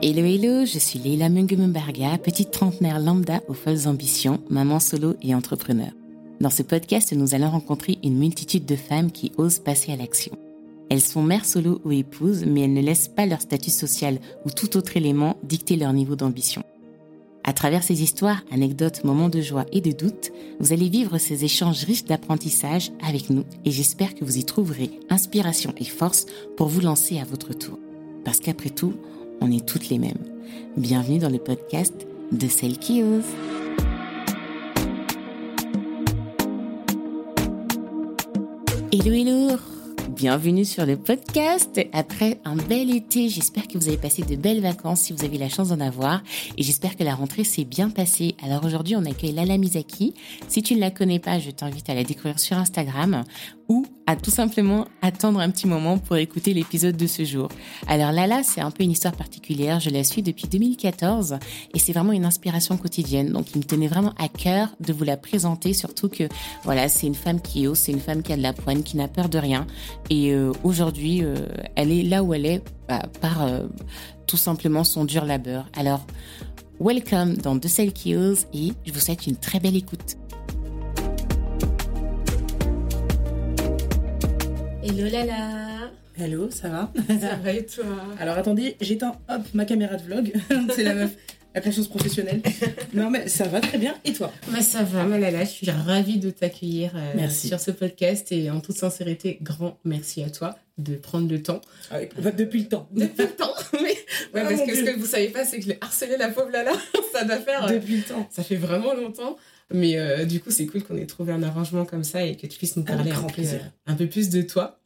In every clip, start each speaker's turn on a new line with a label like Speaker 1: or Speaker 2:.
Speaker 1: Hello hello, je suis Leila Mungemumbarga, petite trentenaire lambda aux folles ambitions, maman solo et entrepreneur. Dans ce podcast, nous allons rencontrer une multitude de femmes qui osent passer à l'action. Elles sont mères solo ou épouses, mais elles ne laissent pas leur statut social ou tout autre élément dicter leur niveau d'ambition. À travers ces histoires, anecdotes, moments de joie et de doute, vous allez vivre ces échanges riches d'apprentissage avec nous et j'espère que vous y trouverez inspiration et force pour vous lancer à votre tour. Parce qu'après tout, on est toutes les mêmes. Bienvenue dans le podcast de celles qui osent. Hello, hello Bienvenue sur le podcast. Après un bel été, j'espère que vous avez passé de belles vacances si vous avez la chance d'en avoir. Et j'espère que la rentrée s'est bien passée. Alors aujourd'hui, on accueille Lala Misaki. Si tu ne la connais pas, je t'invite à la découvrir sur Instagram ou à tout simplement attendre un petit moment pour écouter l'épisode de ce jour. Alors Lala, c'est un peu une histoire particulière. Je la suis depuis 2014 et c'est vraiment une inspiration quotidienne. Donc il me tenait vraiment à cœur de vous la présenter, surtout que voilà, c'est une femme qui ose, c'est une femme qui a de la poigne, qui n'a peur de rien. Et euh, aujourd'hui, euh, elle est là où elle est bah, par euh, tout simplement son dur labeur. Alors, welcome dans De celles qui osent et je vous souhaite une très belle écoute. Hello Lala
Speaker 2: Hello, ça va?
Speaker 1: Ça va et toi?
Speaker 2: Alors attendez, j'éteins hop ma caméra de vlog. c'est la meuf, la conscience professionnelle. non mais ça va très bien. Et toi?
Speaker 1: Bah, Ça va, ma Lala, je suis ravie de t'accueillir euh, sur ce podcast et en toute sincérité, grand merci à toi de prendre le temps.
Speaker 2: Depuis le temps.
Speaker 1: Depuis le temps mais... Ouais,
Speaker 2: Ah,
Speaker 1: parce que
Speaker 2: Dieu.
Speaker 1: ce que vous savez pas, c'est que je l'ai harcelé la pauvre Lala. ça doit faire... euh,
Speaker 2: Depuis le temps.
Speaker 1: Ça fait vraiment longtemps. Mais euh, du coup, c'est cool qu'on ait trouvé un arrangement comme ça et que tu puisses nous parler un
Speaker 2: grand
Speaker 1: peu,
Speaker 2: plaisir.
Speaker 1: un peu plus de toi.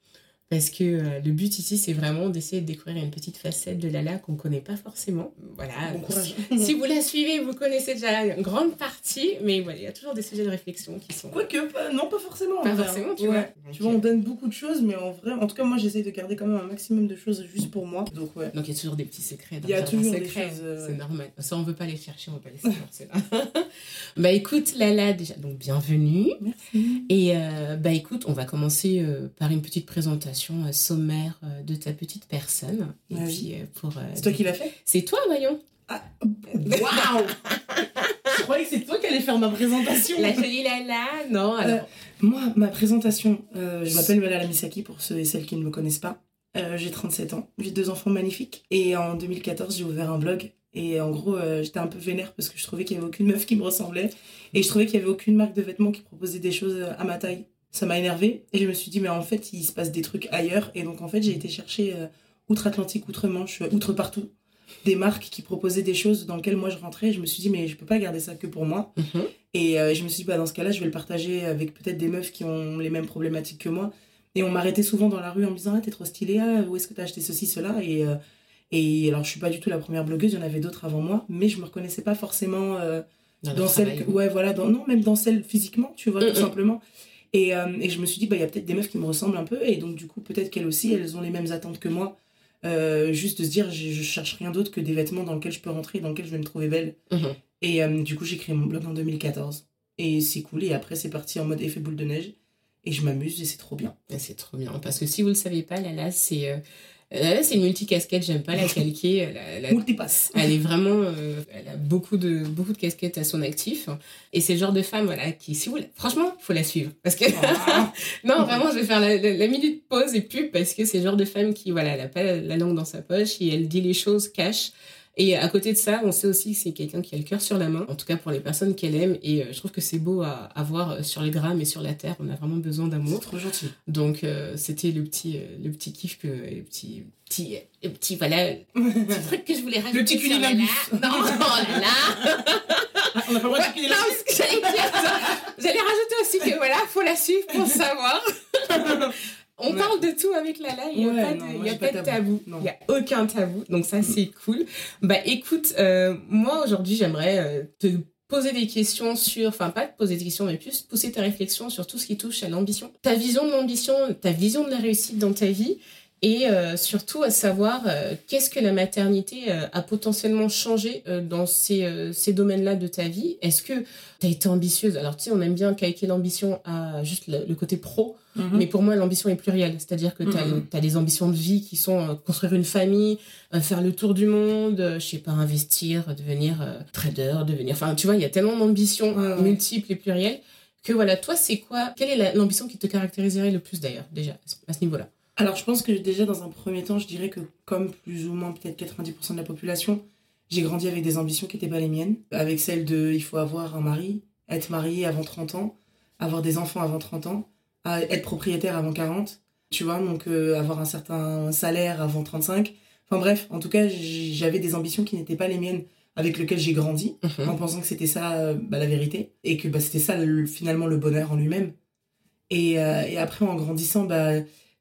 Speaker 1: Parce que euh, le but ici, c'est vraiment d'essayer de découvrir une petite facette de Lala qu'on ne connaît pas forcément. Voilà.
Speaker 2: Bon.
Speaker 1: Si vous la suivez, vous connaissez déjà une grande partie. Mais voilà, il y a toujours des sujets de réflexion qui sont...
Speaker 2: Quoique, pas, non, pas forcément.
Speaker 1: Pas
Speaker 2: vrai.
Speaker 1: forcément, tu
Speaker 2: Ouais.
Speaker 1: vois.
Speaker 2: Tu vois, on donne beaucoup de choses, mais en vrai, en tout cas, moi, j'essaie de garder quand même un maximum de choses juste pour moi. Donc, ouais.
Speaker 1: Donc il y a toujours des petits secrets.
Speaker 2: Il y a toujours des choses, euh,
Speaker 1: C'est normal. Ça, on veut pas les chercher, on veut pas les savoir, là. bah écoute, Lala, déjà, donc bienvenue.
Speaker 2: Merci.
Speaker 1: Et euh, bah écoute, on va commencer par une petite présentation euh, sommaire euh, de ta petite personne. Et puis euh, pour.
Speaker 2: C'est toi qui l'as fait?
Speaker 1: C'est toi, voyons.
Speaker 2: Waouh Je croyais que c'est toi qui allais faire ma présentation.
Speaker 1: La jolie Lala. Non, alors.
Speaker 2: Euh, Moi, ma présentation, euh, je m'appelle Malala Misaki pour ceux et celles qui ne me connaissent pas. Euh, j'ai 37 ans, j'ai deux enfants magnifiques. Et en 2014, j'ai ouvert un blog. Et en gros, j'étais un peu vénère parce que je trouvais qu'il n'y avait aucune meuf qui me ressemblait. Et je trouvais qu'il n'y avait aucune marque de vêtements qui proposait des choses à ma taille. Ça m'a énervé Et je me suis dit, mais en fait, il se passe des trucs ailleurs. Et donc, en fait, j'ai été chercher euh, outre-Atlantique, outre-Manche, euh, outre partout, des marques qui proposaient des choses dans lesquelles moi je rentrais. Et je me suis dit, mais je peux pas garder ça que pour moi.
Speaker 1: Mhm.
Speaker 2: Et euh, je me suis dit, bah, dans ce cas-là, je vais le partager avec peut-être des meufs qui ont les mêmes problématiques que moi. Et on m'arrêtait souvent dans la rue en me disant, ah, t'es trop stylée, ah, où est-ce que t'as acheté ceci, cela? Et, euh, et alors, je suis pas du tout la première blogueuse, il y en avait d'autres avant moi, mais je me reconnaissais pas forcément
Speaker 1: Dans,
Speaker 2: dans
Speaker 1: le
Speaker 2: celle. que- ouais, voilà, dans, non, même dans celle physiquement, tu vois,
Speaker 1: Mm,
Speaker 2: tout simplement. Et, euh, et je me suis dit, bah, il y a peut-être des meufs qui me ressemblent un peu, et donc, du coup, peut-être qu'elles aussi, elles ont les mêmes attentes que moi. Euh, juste de se dire, je, je cherche rien d'autre que des vêtements dans lesquels je peux rentrer, dans lesquels je vais me trouver belle.
Speaker 1: Mhm.
Speaker 2: Et euh, du coup, j'ai créé mon blog en 2014. Et c'est cool. Et après, c'est parti en mode effet boule de neige. Et je m'amuse et c'est trop bien.
Speaker 1: C'est trop bien. Parce que si vous le savez pas, Lala, c'est. Euh, c'est une multicasquette, j'aime pas la calquer. Elle, a- elle a
Speaker 2: Multipass.
Speaker 1: Elle est vraiment, euh, elle a beaucoup de beaucoup de casquettes à son actif, et c'est le genre de femme voilà qui, si vous, franchement, faut la suivre parce que
Speaker 2: Ah.
Speaker 1: non vraiment, je vais faire la, la- la minute pause et pub parce que c'est le genre de femme qui voilà, elle a pas la langue dans sa poche et elle dit les choses cash. Et à côté de ça, on sait aussi que c'est quelqu'un qui a le cœur sur la main, en tout cas pour les personnes qu'elle aime. Et euh, je trouve que c'est beau à, à voir sur les grammes et sur la terre. On a vraiment besoin d'amour.
Speaker 2: trop gentil.
Speaker 1: Donc euh, c'était le petit, euh, le petit kiff que, le petit, petit, le petit voilà, le truc que je voulais rajouter.
Speaker 2: petit
Speaker 1: sur
Speaker 2: cunilingus.
Speaker 1: Non, oh là là.
Speaker 2: Ah, on a pas le droit de
Speaker 1: non, parce que j'allais dire ça. J'allais rajouter aussi que voilà, faut la suivre pour savoir. On parle de tout avec Lala, il n'y a
Speaker 2: Ouais,
Speaker 1: pas de,
Speaker 2: non,
Speaker 1: y a pas
Speaker 2: pas
Speaker 1: de tabou, il n'y a aucun tabou, donc ça c'est cool. Bah écoute, euh, moi aujourd'hui j'aimerais euh, te poser des questions sur, enfin pas te poser des questions, mais plus pousser ta réflexion sur tout ce qui touche à l'ambition. Ta vision de l'ambition, ta vision de la réussite dans ta vie, et euh, surtout à savoir euh, qu'est-ce que la maternité euh, a potentiellement changé dans ces, ces domaines-là de ta vie? Est-ce que tu as été ambitieuse? Alors, tu sais, on aime bien calquer l'ambition à juste le, côté pro, mhm. mais pour moi, l'ambition est plurielle. C'est-à-dire que tu as, mhm. des ambitions de vie qui sont construire une famille, faire le tour du monde, je sais pas, investir, devenir trader, devenir... Enfin, tu vois, il y a tellement d'ambitions multiples et plurielles que voilà, toi, c'est quoi? Quelle est l'ambition qui te caractériserait le plus d'ailleurs, déjà, à ce niveau-là?
Speaker 2: Alors, je pense que déjà, dans un premier temps, je dirais que comme plus ou moins peut-être 90% de la population, j'ai grandi avec des ambitions qui n'étaient pas les miennes. Avec celle de il faut avoir un mari, être marié avant 30 ans, avoir des enfants avant 30 ans, être propriétaire avant 40, tu vois, donc euh, avoir un certain salaire avant 35. Enfin bref, en tout cas, j'avais des ambitions qui n'étaient pas les miennes, avec lesquelles j'ai grandi, mhm. en pensant que c'était ça euh, bah, la vérité, et que bah, c'était ça finalement le bonheur en lui-même. Et, euh, et, après, en grandissant, bah,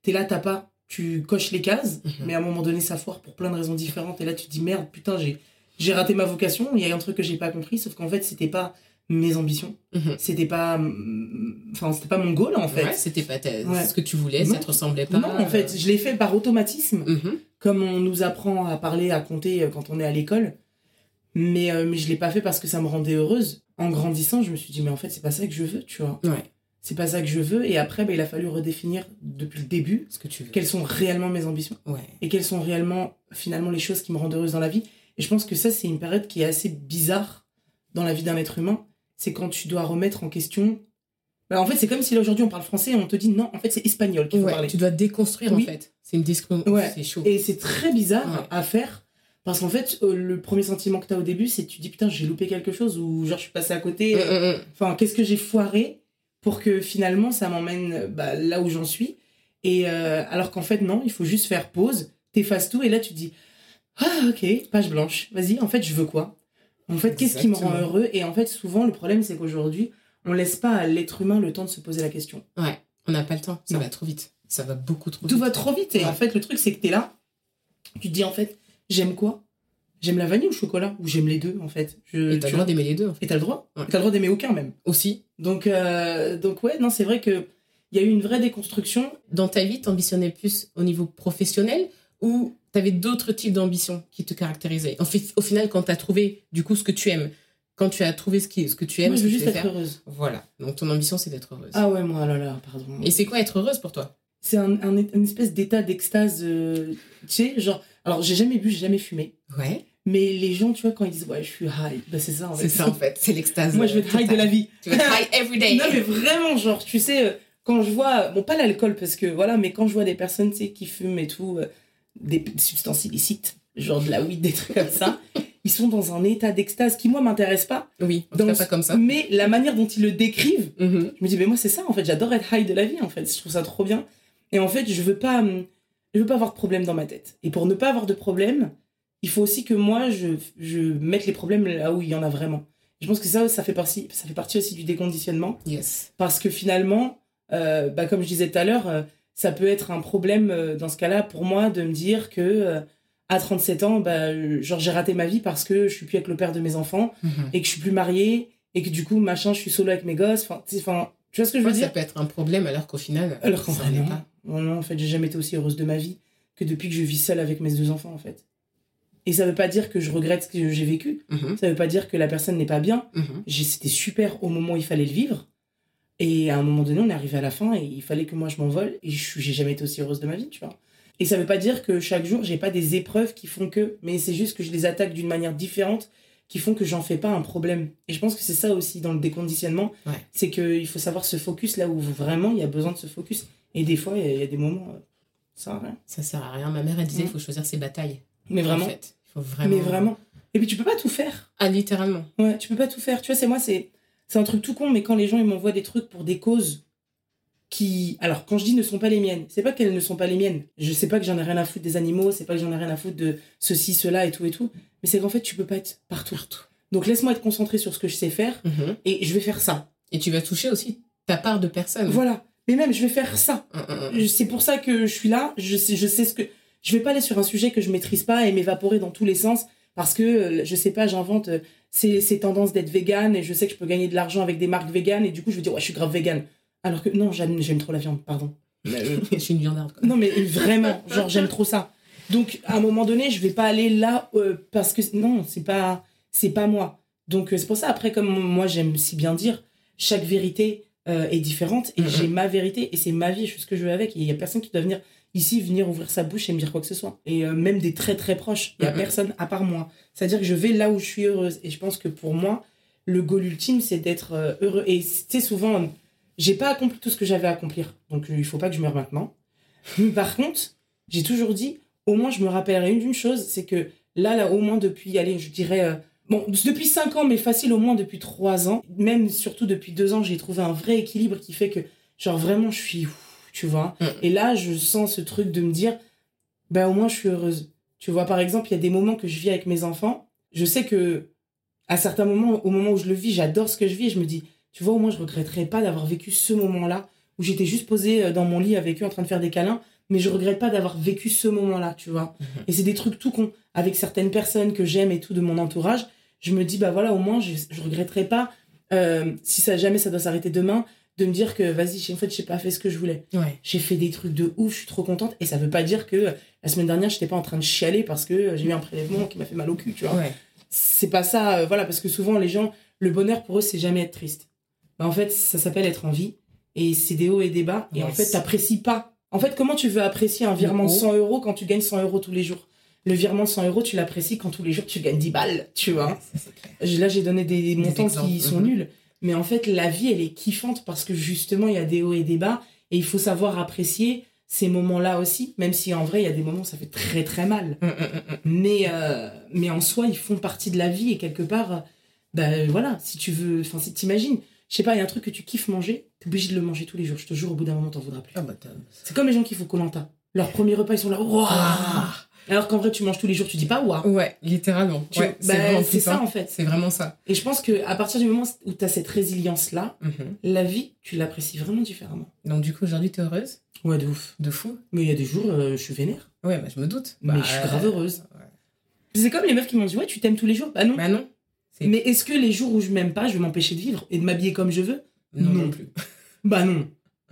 Speaker 2: t'es là, t'as pas, tu coches les cases, mhm. mais à un moment donné, ça foire pour plein de raisons différentes. Et là, tu te dis merde, putain, j'ai, j'ai raté ma vocation. Il y a un truc que j'ai pas compris, sauf qu'en fait, c'était pas mes ambitions. Mhm. C'était pas, enfin, c'était pas mon goal, en fait.
Speaker 1: c'était pas ce que tu voulais, ça te ressemblait pas.
Speaker 2: Non, en fait, je l'ai fait par automatisme, mhm. comme on nous apprend à parler, à compter euh, quand on est à l'école. Mais, euh, mais je l'ai pas fait parce que ça me rendait heureuse. En grandissant, je me suis dit, mais en fait, c'est pas ça que je veux, tu vois.
Speaker 1: Ouais
Speaker 2: c'est pas ça que je veux. Et après, bah, il a fallu redéfinir depuis le début
Speaker 1: ce que tu veux.
Speaker 2: quelles sont réellement mes ambitions
Speaker 1: ouais.
Speaker 2: et quelles sont réellement finalement les choses qui me rendent heureuse dans la vie. Et je pense que ça, c'est une période qui est assez bizarre dans la vie d'un être humain. C'est quand tu dois remettre en question. Bah, en fait, c'est comme si là aujourd'hui on parle français et on te dit non, en fait, c'est espagnol qu'il faut parler.
Speaker 1: Tu dois déconstruire en fait. C'est une discrimination.
Speaker 2: Ouais.
Speaker 1: C'est chaud.
Speaker 2: Et c'est très bizarre à faire. Parce qu'en fait, euh, le premier sentiment que tu as au début, c'est tu dis putain, j'ai loupé quelque chose ou genre je suis passé à côté.
Speaker 1: Mm, mm, mm.
Speaker 2: Enfin, qu'est-ce que j'ai foiré? Pour que finalement ça m'emmène bah, là où j'en suis. Et euh, alors qu'en fait, non, il faut juste faire pause, t'effaces tout et là tu te dis Ah, ok, page blanche, vas-y, en fait, je veux quoi? En fait, qu'est-ce qui me rend heureux? Et en fait, souvent, le problème, c'est qu'aujourd'hui, on laisse pas à l'être humain le temps de se poser la question.
Speaker 1: Ouais, on n'a pas le temps, ça va trop vite. Ça va beaucoup trop
Speaker 2: vite. Tout va trop vite. Et en fait, le truc, c'est que t'es là, tu te dis en fait, j'aime quoi? J'aime la vanille ou le chocolat? Ou j'aime les deux, en fait.
Speaker 1: Je, et t'as le droit d'aimer les deux. En
Speaker 2: fait. Et t'as le droit. T'as le droit d'aimer aucun, même.
Speaker 1: Aussi.
Speaker 2: Donc, euh, donc ouais, non, c'est vrai que il y a eu une vraie déconstruction.
Speaker 1: Dans ta vie, t'ambitionnais plus au niveau professionnel ou t'avais d'autres types d'ambitions qui te caractérisaient? En fait, Au final, quand t'as trouvé, du coup, ce que tu aimes, quand tu as trouvé ce, qui, ce que tu aimes,
Speaker 2: moi, je
Speaker 1: veux
Speaker 2: juste être heureuse.
Speaker 1: Voilà. Donc, ton ambition, c'est d'être heureuse.
Speaker 2: Ah ouais, moi, là, là, pardon.
Speaker 1: Et c'est quoi être heureuse pour toi?
Speaker 2: C'est un, une espèce d'état d'extase, euh, tu sais, genre... Alors, j'ai jamais bu, j'ai jamais fumé.
Speaker 1: Ouais.
Speaker 2: Mais les gens, tu vois, quand ils disent ouais, je suis high, bah, c'est ça en fait.
Speaker 1: C'est ça en fait, c'est l'extase.
Speaker 2: Moi, je veux être high de la vie.
Speaker 1: Tu veux être high every day.
Speaker 2: non, mais vraiment, genre, tu sais, euh, quand je vois, bon, pas l'alcool parce que voilà, mais quand je vois des personnes, tu sais, qui fument et tout, euh, des substances illicites, genre de la weed, des trucs comme ça, ils sont dans un état d'extase qui, moi, m'intéresse pas.
Speaker 1: Oui, donc pas comme ça.
Speaker 2: Mais la manière dont ils le décrivent,
Speaker 1: mm-hmm.
Speaker 2: je me dis, mais moi, c'est ça en fait, j'adore être high de la vie en fait, je trouve ça trop bien. Et en fait, je veux pas, je veux pas avoir de problème dans ma tête. Et pour ne pas avoir de problème, il faut aussi que moi, je, je mette les problèmes là où il y en a vraiment. Je pense que ça, ça fait partie, ça fait partie aussi du déconditionnement.
Speaker 1: Yes.
Speaker 2: Parce que finalement, euh, bah, comme je disais tout à l'heure, euh, ça peut être un problème euh, dans ce cas-là pour moi de me dire que à 37 ans, bah, genre j'ai raté ma vie parce que je suis plus avec le père de mes enfants
Speaker 1: mm-hmm.
Speaker 2: et que je suis plus mariée et que du coup, machin, je suis solo avec mes gosses. Enfin, tu vois ce que je veux dire?
Speaker 1: Ça peut être un problème alors qu'au final,
Speaker 2: alors qu'en non. pas. Non, en fait, j'ai jamais été aussi heureuse de ma vie que depuis que je vis seule avec mes deux enfants, en fait. Et ça veut pas dire que je regrette ce que j'ai vécu.
Speaker 1: Mhm.
Speaker 2: Ça veut pas dire que la personne n'est pas bien.
Speaker 1: Mhm.
Speaker 2: C'était super au moment où il fallait le vivre. Et à un moment donné, on est arrivé à la fin et il fallait que moi je m'envole. Et j'ai jamais été aussi heureuse de ma vie, tu vois. Et ça veut pas dire que chaque jour, j'ai pas des épreuves qui font que. Mais c'est juste que je les attaque d'une manière différente qui font que j'en fais pas un problème. Et je pense que c'est ça aussi dans le déconditionnement. C'est qu'il faut savoir se focus là où vraiment il y a besoin de se focus. Et des fois, il y, a des moments, euh, ça sert à rien.
Speaker 1: Ça sert à rien. Ma mère, elle disait, il faut choisir ses batailles.
Speaker 2: Mais vraiment.
Speaker 1: vraiment.
Speaker 2: Mais vraiment. Et puis tu peux pas tout faire.
Speaker 1: Ah, littéralement.
Speaker 2: Ouais, tu peux pas tout faire. Tu vois, c'est moi, c'est c'est un truc tout con, mais quand les gens ils m'envoient des trucs pour des causes qui, alors quand je dis ne sont pas les miennes, c'est pas qu'elles ne sont pas les miennes. Je sais pas que j'en ai rien à foutre des animaux, c'est pas que j'en ai rien à foutre de ceci, cela et tout et tout, mais c'est qu'en fait tu peux pas être partout. Donc laisse-moi être concentré sur ce que je sais faire
Speaker 1: mhm.
Speaker 2: et je vais faire ça.
Speaker 1: Et tu vas toucher aussi ta part de personne.
Speaker 2: Voilà. Mais même je vais faire ça.
Speaker 1: Mm, mm, mm.
Speaker 2: C'est pour ça que je suis là. Je sais, je sais ce que je vais pas aller sur un sujet que je maîtrise pas et m'évaporer dans tous les sens parce que euh, je sais pas j'invente euh, ces, ces tendances d'être vegan et je sais que je peux gagner de l'argent avec des marques vegan et du coup je veux dire ouais je suis grave vegan alors que non j'aime j'aime trop la viande pardon
Speaker 1: je suis une viandarde.
Speaker 2: Non, mais vraiment, genre, j'aime trop ça. Donc, à un moment donné, je vais pas aller là euh, parce que non, c'est pas, c'est pas moi. Donc, euh, c'est pour ça, après, comme moi, j'aime si bien dire, chaque vérité euh, est différente et
Speaker 1: Mhm.
Speaker 2: j'ai ma vérité et c'est ma vie, je fais ce que je veux avec. Et il y a personne qui doit venir ici, venir ouvrir sa bouche et me dire quoi que ce soit. Et euh, même des très très proches, il y a personne à part moi. C'est-à-dire que je vais là où je suis heureuse. Et je pense que pour moi, le goal ultime, c'est d'être euh, heureux. Et tu sais, souvent, j'ai pas accompli tout ce que j'avais à accomplir. Donc, euh, il faut pas que je meure maintenant. Mais par contre, j'ai toujours dit, au moins, je me rappellerai une d'une chose, c'est que là, là, au moins depuis, allez, je dirais, euh, bon, depuis 5 ans, mais facile au moins depuis 3 ans, même surtout depuis 2 ans, j'ai trouvé un vrai équilibre qui fait que, genre, vraiment, je suis, ouf, tu vois.
Speaker 1: Mm.
Speaker 2: Et là, je sens ce truc de me dire, ben, au moins, je suis heureuse. Tu vois, par exemple, il y a des moments que je vis avec mes enfants, je sais que, à certains moments, au moment où je le vis, j'adore ce que je vis et je me dis, tu vois, au moins, je regretterais pas d'avoir vécu ce moment-là où j'étais juste posée euh, dans mon lit avec eux en train de faire des câlins, mais je regrette pas d'avoir vécu ce moment-là, tu vois.
Speaker 1: Mhm.
Speaker 2: Et c'est des trucs tout cons. Avec certaines personnes que j'aime et tout de mon entourage, je me dis, bah voilà, au moins, je, je regretterai pas, euh, si ça jamais ça doit s'arrêter demain, de me dire que vas-y, en fait, j'ai pas fait ce que je voulais.
Speaker 1: Ouais.
Speaker 2: J'ai fait des trucs de ouf, je suis trop contente. Et ça veut pas dire que euh, la semaine dernière, j'étais pas en train de chialer parce que euh, j'ai eu un prélèvement qui m'a fait mal au cul, tu vois
Speaker 1: Ouais.
Speaker 2: c'est pas ça, euh, voilà, parce que souvent les gens, le bonheur pour eux, c'est jamais être triste. Bah, en fait, ça s'appelle être en vie, et c'est des hauts et des bas, et en fait, t'apprécies pas. En fait, comment tu veux apprécier un virement de
Speaker 1: haut.
Speaker 2: 100 euros quand tu gagnes 100 euros tous les jours? Le virement de 100 euros, tu l'apprécies quand tous les jours tu gagnes 10 balles, tu vois.
Speaker 1: Ouais, ça,
Speaker 2: Là, j'ai donné des, montants
Speaker 1: exemples,
Speaker 2: qui sont
Speaker 1: mhm.
Speaker 2: nuls. Mais en fait, la vie, elle est kiffante parce que justement, il y a des hauts et des bas. Et il faut savoir apprécier ces moments-là aussi, même si en vrai, il y a des moments où ça fait très très mal.
Speaker 1: Mm, mm, mm.
Speaker 2: Mais, euh, mais en soi, ils font partie de la vie et quelque part, bah voilà, si tu veux, enfin, si t'imagines, je sais pas, il y a un truc que tu kiffes manger, t'es obligé de le manger tous les jours. Je te jure, au bout d'un moment, t'en voudras plus.
Speaker 1: Ah bah,
Speaker 2: C'est comme les gens qui font Colanta. Leur premier repas, ils sont là, waouh. Alors qu'en vrai, tu manges tous les jours, tu dis pas waouh.
Speaker 1: Ouais, littéralement.
Speaker 2: Tu-
Speaker 1: Ouais,
Speaker 2: bah,
Speaker 1: c'est plus
Speaker 2: ça en fait.
Speaker 1: C'est vraiment ça.
Speaker 2: Et je pense que à partir du moment où tu as cette résilience-là,
Speaker 1: Mhm.
Speaker 2: la vie, tu l'apprécies vraiment différemment.
Speaker 1: Donc, du coup, aujourd'hui, t'es heureuse?
Speaker 2: Ouais, de ouf.
Speaker 1: De fou?
Speaker 2: Mais il y a des jours, euh, je suis vénère.
Speaker 1: Ouais, bah, je me doute.
Speaker 2: Mais
Speaker 1: Bah,
Speaker 2: je suis grave heureuse.
Speaker 1: ouais.
Speaker 2: C'est comme les meufs qui m'ont dit, ouais, tu t'aimes tous les jours. Bah non.
Speaker 1: Bah non.
Speaker 2: Mais est-ce que les jours où je m'aime pas, je vais m'empêcher de vivre et de m'habiller comme je veux?
Speaker 1: Non,
Speaker 2: Non.
Speaker 1: non plus.
Speaker 2: Bah non.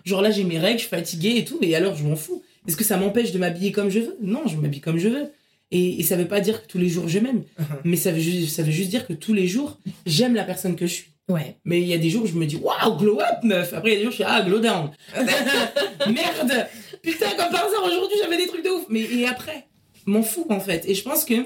Speaker 2: Genre là, j'ai mes règles, je suis fatiguée et tout, mais alors je m'en fous. Est-ce que ça m'empêche de m'habiller comme je veux? Non, je m'habille comme je veux. Et, et ça veut pas dire que tous les jours je m'aime, mais ça veut, juste, ça veut juste dire que tous les jours, j'aime la personne que je suis.
Speaker 1: Ouais.
Speaker 2: Mais il y a des jours où je me dis, waouh, glow up, meuf. Après, il y a des jours où je suis, ah, glow down. Merde. Putain, comme par hasard, aujourd'hui, j'avais des trucs de ouf. Mais et après M'en fous, en fait. Et je pense que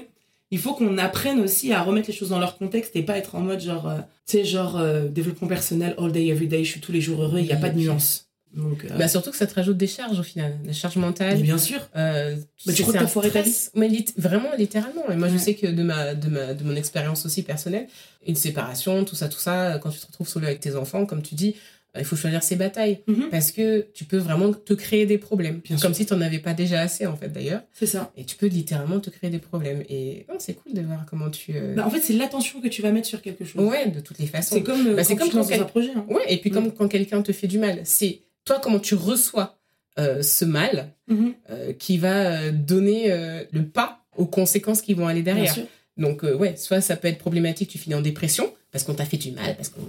Speaker 2: il faut qu'on apprenne aussi à remettre les choses dans leur contexte et pas être en mode genre, euh, tu sais, genre euh, développement personnel, all day, every day, je suis tous les jours heureux, il n'y a pas de nuance. Donc, euh,
Speaker 1: Bah, surtout que ça te rajoute des charges au final, des charges mentales.
Speaker 2: mais bien sûr.
Speaker 1: Euh,
Speaker 2: Bah, tu crois que t'as foiré ta
Speaker 1: stress. Mais lit- vraiment, littéralement. Et moi, je sais que de, ma, de, ma, de mon expérience aussi personnelle, une séparation, tout ça, tout ça, quand tu te retrouves seul avec tes enfants, comme tu dis, euh, il faut choisir ses batailles.
Speaker 2: Mhm.
Speaker 1: Parce que tu peux vraiment te créer des problèmes.
Speaker 2: Bien
Speaker 1: comme
Speaker 2: sûr.
Speaker 1: si tu n'en avais pas déjà assez, en fait, d'ailleurs.
Speaker 2: C'est ça.
Speaker 1: Et tu peux littéralement te créer des problèmes. Et non, c'est cool de voir comment tu. euh,
Speaker 2: Bah, en fait, c'est l'attention que tu vas mettre sur quelque chose.
Speaker 1: ouais, de toutes les façons.
Speaker 2: C'est comme, euh,
Speaker 1: Bah,
Speaker 2: quand tu
Speaker 1: quand
Speaker 2: dans un projet. hein.
Speaker 1: Ouais, et puis comme quand quelqu'un te fait du mal, c'est toi comment tu reçois euh, ce mal
Speaker 2: Mhm.
Speaker 1: euh, qui va euh, donner euh, le pas aux conséquences qui vont aller
Speaker 2: Bien
Speaker 1: derrière.
Speaker 2: sûr.
Speaker 1: Donc ouais, soit ça peut être problématique, tu finis en dépression parce qu'on t'a fait du mal, parce qu'on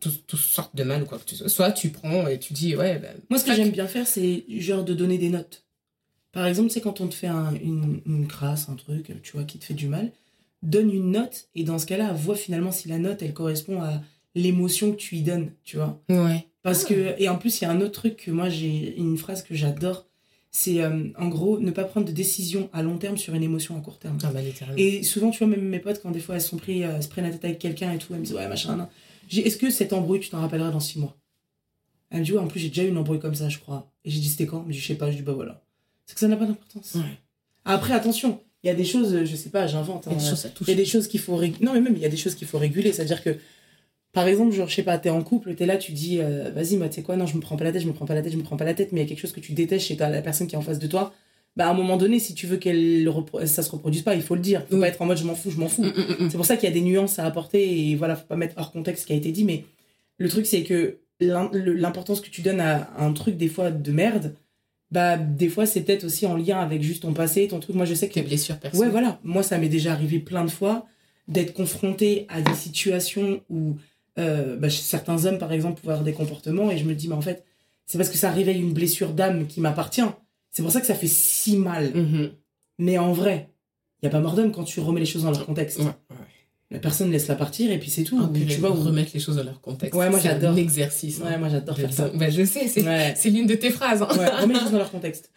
Speaker 1: tous, tous sortent de mal ou quoi que tu sois. Soit tu prends et tu dis ouais, bah,
Speaker 2: Moi, ce que j'aime bien faire, c'est genre de donner des notes. Par exemple, c'est quand on te fait un- une, une crasse, un truc, tu vois, qui te fait du mal, donne une note et dans ce cas-là, vois finalement si la note, elle correspond à l'émotion que tu y donnes, tu vois?
Speaker 1: ouais,
Speaker 2: Parce que, et en plus, il y a un autre truc que moi, j'ai une phrase que j'adore, c'est euh, en gros, ne pas prendre de décision à long terme sur une émotion à court terme.
Speaker 1: ah, bah.
Speaker 2: Et souvent, tu vois, même mes potes, quand des fois elles sont pris, euh, se prennent la tête avec quelqu'un et tout, elles me disent Ouais, machin, Est-ce que cette embrouille, tu t'en rappelleras dans six mois? Elle me dit Ouais, en plus, j'ai déjà eu une embrouille comme ça, je crois. Et j'ai dit C'était quand? Dit Je sais pas. Je dis Bah voilà. C'est que ça n'a pas d'importance.
Speaker 1: Ouais.
Speaker 2: Après, attention, il y a des choses, je sais pas, j'invente. Hein. Il y a des choses qu'il faut réguler. Non, mais même, il y a des choses qu'il faut réguler. C'est-à-dire que, par exemple, genre, je sais pas, t'es en couple, t'es là, tu dis, euh, vas-y, moi, tu sais quoi, non, je me prends pas la tête, je me prends pas la tête, je me prends pas la tête, mais il y a quelque chose que tu détestes chez la personne qui est en face de toi. Bah, à un moment donné, si tu veux qu'elle ça se reproduise pas, il faut le dire. Faut
Speaker 1: Oui.
Speaker 2: pas être en mode, je m'en fous, je m'en fous.
Speaker 1: Mm, mm, mm.
Speaker 2: C'est pour ça qu'il y a des nuances à apporter et voilà, faut pas mettre hors contexte ce qui a été dit, mais le truc, c'est que l'importance que tu donnes à un truc, des fois, de merde, bah, des fois, c'est peut-être aussi en lien avec juste ton passé, ton truc. Moi, je sais que
Speaker 1: Tes blessures personnelles.
Speaker 2: Ouais, voilà. Moi, ça m'est déjà arrivé plein de fois d'être confronté à des situations où euh, bah, certains hommes, par exemple, pouvaient avoir des comportements et je me dis, mais en fait, c'est parce que ça réveille une blessure d'âme qui m'appartient. C'est pour ça que ça fait si mal.
Speaker 1: Mhm.
Speaker 2: Mais en vrai, il y a pas mort d'homme quand tu remets les choses dans leur contexte.
Speaker 1: Ouais, ouais.
Speaker 2: La personne laisse la partir et puis c'est tout.
Speaker 1: Ah,
Speaker 2: Puis tu vois,
Speaker 1: remettre les choses dans leur contexte.
Speaker 2: Ouais, moi,
Speaker 1: C'est
Speaker 2: j'adore.
Speaker 1: un exercice. hein.
Speaker 2: Ouais, moi j'adore faire ça.
Speaker 1: Bah, je sais, c'est
Speaker 2: Ouais.
Speaker 1: c'est l'une de tes phrases. hein.
Speaker 2: Ouais, remets les choses dans leur contexte.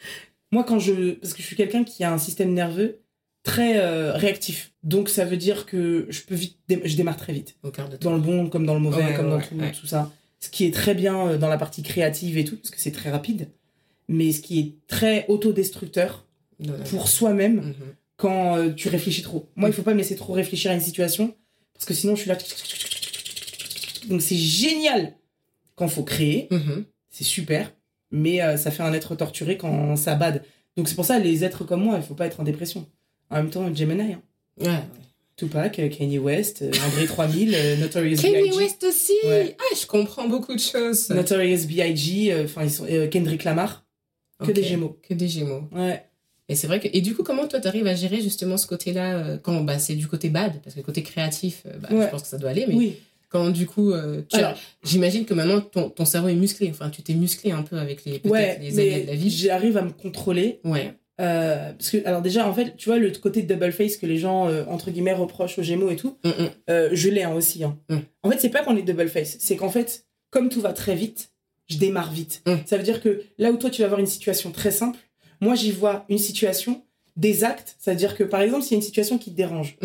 Speaker 2: Moi, quand je. Parce que je suis quelqu'un qui a un système nerveux très euh, réactif. Donc, ça veut dire que je peux vite. dé- Je démarre très vite.
Speaker 1: Au quart de temps.
Speaker 2: Dans le bon comme dans le mauvais,
Speaker 1: Ouais,
Speaker 2: comme dans
Speaker 1: ouais,
Speaker 2: tout, ça. Ce qui est très bien euh, dans la partie créative et tout, parce que c'est très rapide. Mais ce qui est très autodestructeur pour soi-même
Speaker 1: Mhm.
Speaker 2: quand euh, tu réfléchis trop. Moi, il faut pas me laisser trop réfléchir à une situation parce que sinon je suis là. Donc c'est génial quand faut créer,
Speaker 1: Mhm.
Speaker 2: c'est super, mais euh, ça fait un être torturé quand ça bade. Donc c'est pour ça les êtres comme moi, il faut pas être en dépression. En même temps, Gemini, hein.
Speaker 1: Ouais.
Speaker 2: Tupac, Kanye West, euh, André 3000, euh, Notorious
Speaker 1: Kanye
Speaker 2: B.I.G.
Speaker 1: West aussi
Speaker 2: Ouais.
Speaker 1: Ah, je comprends beaucoup de choses.
Speaker 2: Notorious B.I.G. euh, Enfin, ils sont Kendrick Lamar, que des Gémeaux.
Speaker 1: Que des Gémeaux.
Speaker 2: Ouais.
Speaker 1: Et c'est vrai que. Et du coup, comment toi, t'arrives à gérer justement ce côté-là quand bah, c'est du côté bad Parce que le côté créatif, bah,
Speaker 2: Ouais.
Speaker 1: je pense que ça doit aller. Mais
Speaker 2: Oui.
Speaker 1: quand du coup. euh, J'imagine que maintenant, ton, ton cerveau est musclé. Enfin, tu t'es musclé un peu avec les,
Speaker 2: ouais,
Speaker 1: les de la vie.
Speaker 2: j'arrive à me contrôler
Speaker 1: Ouais.
Speaker 2: Euh, parce que, alors déjà, en fait, tu vois, le côté double face que les gens, euh, entre guillemets, reprochent aux Gémeaux et tout,
Speaker 1: Mm, mm.
Speaker 2: euh, je l'ai hein, aussi. hein.
Speaker 1: Mm.
Speaker 2: En fait, c'est pas qu'on est double face, c'est qu'en fait, comme tout va très vite, je démarre vite. Ça veut dire que là où toi, tu vas avoir une situation très simple, moi, j'y vois une situation, des actes, ça veut dire que, par exemple, s'il y a une situation qui te dérange,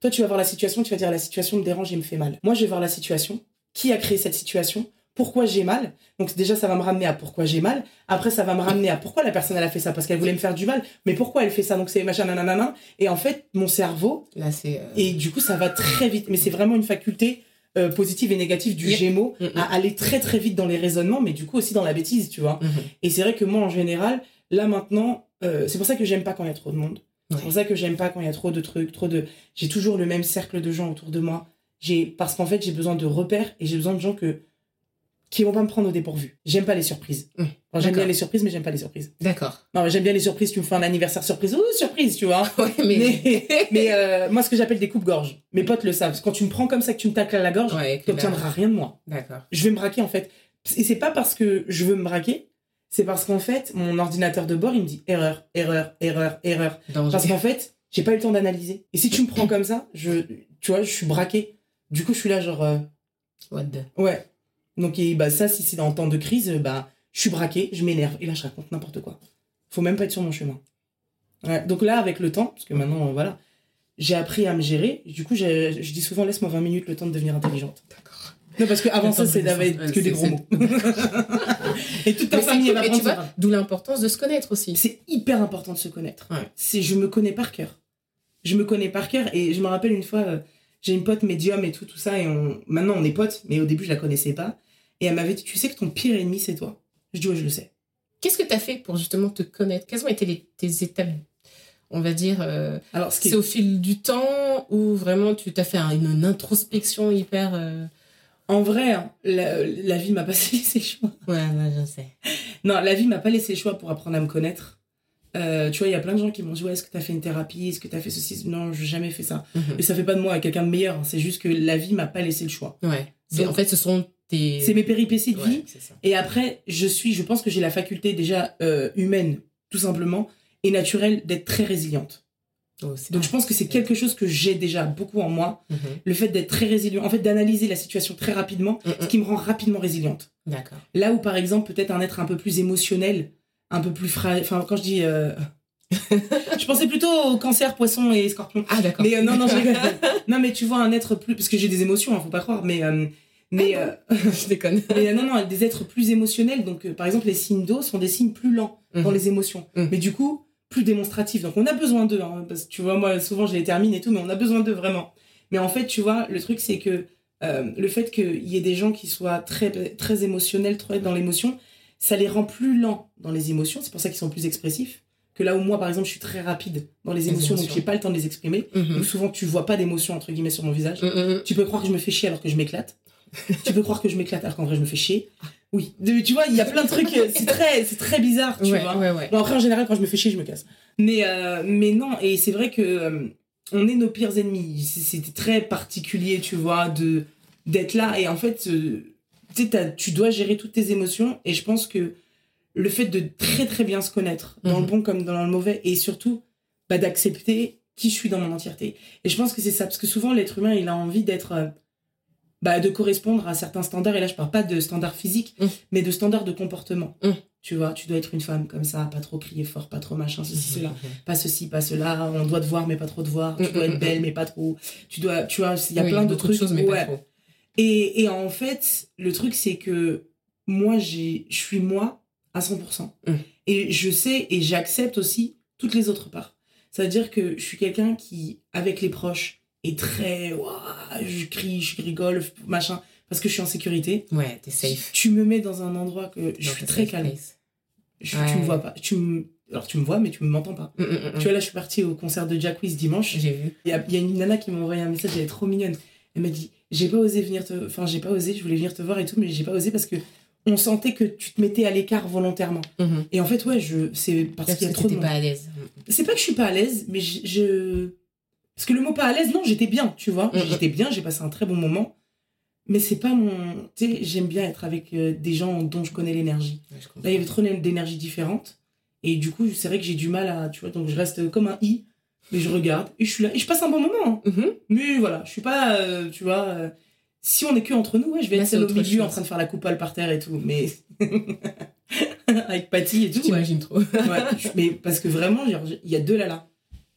Speaker 2: toi, tu vas voir la situation, tu vas dire la situation me dérange et me fait mal. Moi, je vais voir la situation, qui a créé cette situation, pourquoi j'ai mal. Donc déjà, ça va me ramener à pourquoi j'ai mal. Après, ça va me ramener à pourquoi la personne elle a fait ça parce qu'elle voulait me faire du mal. Mais pourquoi elle fait ça? Donc c'est machin nanana. Et en fait, mon cerveau
Speaker 1: Là, c'est. euh,
Speaker 2: et du coup, ça va très vite. Mais c'est vraiment une faculté euh, positive et négative du
Speaker 1: Yep.
Speaker 2: Gémeaux
Speaker 1: Mm, mm.
Speaker 2: à aller très très vite dans les raisonnements, mais du coup aussi dans la bêtise, tu vois.
Speaker 1: mhm.
Speaker 2: Et c'est vrai que moi, en général, là maintenant, euh, c'est pour ça que j'aime pas quand il y a trop de monde.
Speaker 1: Ouais.
Speaker 2: C'est pour ça que j'aime pas quand il y a trop de trucs, trop de. J'ai toujours le même cercle de gens autour de moi. J'ai parce qu'en fait, j'ai besoin de repères et j'ai besoin de gens que qui vont pas me prendre au dépourvu. J'aime pas les surprises.
Speaker 1: Mm.
Speaker 2: Enfin, j'aime bien les surprises, mais j'aime pas les surprises.
Speaker 1: D'accord.
Speaker 2: Non, mais j'aime bien les surprises. Tu me fais un anniversaire surprise, ouh surprise, tu vois.
Speaker 1: Ouais, mais.
Speaker 2: Mais, mais euh, moi, ce que j'appelle des coupes-gorges. Mes potes le savent. Quand tu me prends comme ça, que tu me tacles à la gorge,
Speaker 1: Ouais,
Speaker 2: tu n'obtiendras rien de moi.
Speaker 1: D'accord.
Speaker 2: Je vais me braquer en fait. Et c'est pas parce que je veux me braquer, c'est parce qu'en fait, mon ordinateur de bord, il me dit erreur, erreur, erreur, erreur.
Speaker 1: Danger.
Speaker 2: Parce qu'en fait, j'ai pas eu le temps d'analyser. Et si tu me prends comme ça, je, tu vois, je suis braqué. Du coup, je suis là, genre, euh,
Speaker 1: What the-
Speaker 2: ouais. Donc, et, bah, ça, si c'est en temps de crise, euh, bah, je suis braqué, je m'énerve. Et là, je raconte n'importe quoi. Faut même pas être sur mon chemin. Ouais. Donc là, avec le temps, parce que maintenant, euh, voilà, j'ai appris à me gérer. Du coup, je dis souvent, laisse-moi 20 minutes le temps de devenir intelligente.
Speaker 1: D'accord.
Speaker 2: Non, parce qu'avant ça, c'est
Speaker 1: ça-
Speaker 2: que des gros mots. et toute ta
Speaker 1: Mais
Speaker 2: famille,
Speaker 1: cool,
Speaker 2: va ça.
Speaker 1: d'où l'importance de se connaître aussi.
Speaker 2: C'est hyper important de se connaître.
Speaker 1: Ouais.
Speaker 2: C'est, je me connais par cœur. Je me connais par cœur et je me rappelle une fois, euh, j'ai une pote médium et tout, tout ça, et on, maintenant on est potes, mais au début je la connaissais pas. Et elle m'avait dit, tu sais que ton pire ennemi c'est toi. Je dis, ouais, je le sais.
Speaker 1: Qu'est-ce que tu as fait pour justement te connaître? Quelles ont été les- tes étapes, on va dire euh,
Speaker 2: Alors, ce qui
Speaker 1: C'est
Speaker 2: est...
Speaker 1: au fil du temps ou vraiment tu t'as fait un- une, une introspection hyper. euh,
Speaker 2: en vrai, hein, la, la vie m'a pas laissé le choix.
Speaker 1: Ouais, ouais, je sais.
Speaker 2: Non, la vie m'a pas laissé le choix pour apprendre à me connaître. Euh, tu vois, il y a plein de gens qui m'ont dit, ouais, est-ce que t'as fait une thérapie? Est-ce que t'as fait ceci? Non, j'ai jamais fait ça.
Speaker 1: Mhm.
Speaker 2: Et ça fait pas de moi quelqu'un de meilleur, hein. c'est juste que la vie m'a pas laissé le choix.
Speaker 1: Ouais. C'est-
Speaker 2: Donc,
Speaker 1: en fait, ce sont tes.
Speaker 2: C'est mes péripéties de vie.
Speaker 1: Ouais.
Speaker 2: Et après, je suis, je pense que j'ai la faculté déjà euh, humaine, tout simplement, et naturelle d'être très résiliente.
Speaker 1: Oh,
Speaker 2: Donc je pense que c'est quelque chose que j'ai déjà beaucoup en moi,
Speaker 1: Mhm.
Speaker 2: le fait d'être très résilient, en fait d'analyser la situation très rapidement,
Speaker 1: Mhm.
Speaker 2: ce qui me rend rapidement résiliente.
Speaker 1: D'accord.
Speaker 2: Là où par exemple peut-être un être un peu plus émotionnel, un peu plus fragile, enfin quand je dis... euh, je pensais plutôt au cancer, poisson et scorpion.
Speaker 1: Ah, d'accord.
Speaker 2: Mais euh, non, non, je rigole. non, mais tu vois un être plus... Parce que j'ai des émotions, hein, faut pas croire, mais... euh, mais, euh,
Speaker 1: je déconne.
Speaker 2: mais non, non, des êtres plus émotionnels. Donc, par exemple, les signes d'eau sont des signes plus lents dans
Speaker 1: Mhm.
Speaker 2: les émotions.
Speaker 1: Mhm.
Speaker 2: Mais du coup, plus démonstratifs. Donc, on a besoin d'eux. hein, parce que tu vois, moi, souvent, je les termine et tout, mais on a besoin d'eux vraiment. Mais en fait, tu vois, le truc, c'est que le fait qu'il y ait des gens qui soient très, très émotionnels, très dans l'émotion, ça les rend plus lents dans les émotions. C'est pour ça qu'ils sont plus expressifs. Que là où moi, par exemple, je suis très rapide dans les
Speaker 1: Les
Speaker 2: émotions, donc
Speaker 1: émotions.
Speaker 2: j'ai pas le temps de les exprimer.
Speaker 1: Mhm.
Speaker 2: Donc, souvent, tu vois pas d'émotion, entre guillemets, sur mon visage.
Speaker 1: Mhm.
Speaker 2: Tu peux croire que je me fais chier alors que je m'éclate. tu peux croire que je m'éclate alors qu'en vrai je me fais chier. Oui. De- tu vois, il y a plein de trucs. euh, C'est très, c'est très bizarre, tu
Speaker 1: Ouais,
Speaker 2: vois.
Speaker 1: ouais, ouais.
Speaker 2: Bon, après, en général, quand je me fais chier, je me casse. Mais, euh, mais non, et c'est vrai que euh, on est nos pires ennemis. C'est- C'était très particulier, tu vois, de d'être là. Et en fait, euh, tu sais, t'as- tu dois gérer toutes tes émotions. Et je pense que le fait de très très bien se connaître, dans
Speaker 1: Mhm.
Speaker 2: le bon comme dans le mauvais, et surtout bah, d'accepter qui je suis dans mon entièreté. Et je pense que c'est ça, parce que souvent l'être humain, il a envie d'être. euh, bah, de correspondre à certains standards. Et là, je parle pas de standards physiques,
Speaker 1: Mhm.
Speaker 2: mais de standards de comportement.
Speaker 1: Mhm.
Speaker 2: Tu vois, tu dois être une femme comme ça, pas trop crier fort, pas trop machin, ceci, cela
Speaker 1: Mhm.
Speaker 2: pas ceci, pas cela, on doit te voir mais pas trop te voir, tu dois être belle mais pas trop, tu dois, tu vois, il y a
Speaker 1: Oui,
Speaker 2: plein de trucs.
Speaker 1: choses, mais
Speaker 2: ouais.
Speaker 1: pas trop.
Speaker 2: Et, et en fait, le truc c'est que moi, je suis moi à 100%.
Speaker 1: Mm.
Speaker 2: Et je sais et j'accepte aussi toutes les autres parts. C'est-à-dire que je suis quelqu'un qui, avec les proches, est très, Ouah, je crie, je rigole, machin, parce que je suis en sécurité.
Speaker 1: Ouais, t'es safe.
Speaker 2: Tu me mets dans un endroit que je suis très calme.
Speaker 1: place.
Speaker 2: Je-
Speaker 1: Ouais.
Speaker 2: Tu me vois pas. Tu me, alors tu me vois, mais tu me m'entends pas.
Speaker 1: Mm, mm, mm.
Speaker 2: Tu vois, là, je suis partie au concert de Jack Wiz dimanche.
Speaker 1: J'ai vu.
Speaker 2: Il y y a une nana qui m'a envoyé un message, elle est trop mignonne. Elle m'a dit J'ai pas osé venir te. Enfin, j'ai pas osé, je voulais venir te voir et tout, mais j'ai pas osé parce que on sentait que tu te mettais à l'écart volontairement.
Speaker 1: Mhm.
Speaker 2: Et en fait, ouais, je, c'est parce
Speaker 1: Parce
Speaker 2: qu'il y
Speaker 1: que
Speaker 2: a trop de
Speaker 1: pas à l'aise.
Speaker 2: C'est pas que je suis pas à l'aise, mais je. je- Parce que le mot pas à l'aise, non, j'étais bien, tu vois.
Speaker 1: Mhm.
Speaker 2: J'étais bien, j'ai passé un très bon moment. Mais c'est pas mon. Tu sais, j'aime bien être avec euh, des gens dont je connais l'énergie.
Speaker 1: Ouais.
Speaker 2: Là, il y avait trop d'énergie différente. Et du coup, c'est vrai que j'ai du mal à. Tu vois, donc je reste comme un i, mais je regarde et je suis là. Et je passe un bon moment. hein.
Speaker 1: Mhm.
Speaker 2: Mais voilà, je suis pas. euh, tu vois. euh, si on est que entre nous, ouais, je vais
Speaker 1: Là,
Speaker 2: être au milieu en train de faire la coupole par terre et tout. Mais. avec Patty et tout. ouais.
Speaker 1: Trop.
Speaker 2: Ouais, je- mais parce que vraiment, il y a deux Lala.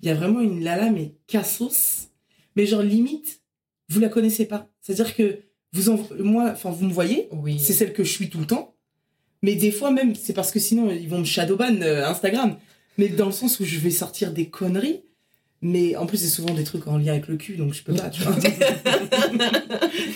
Speaker 2: Il y a vraiment une Lala, mais cassos. Mais genre, limite, vous la connaissez pas. C'est-à-dire que vous en, moi, enfin, vous me voyez,
Speaker 1: Oui.
Speaker 2: c'est celle que je suis tout le temps. Mais des fois même, c'est parce que sinon, ils vont me shadowban euh, Instagram. Mais dans le sens où je vais sortir des conneries. Mais en plus, c'est souvent des trucs en lien avec le cul, donc je peux pas, tu vois.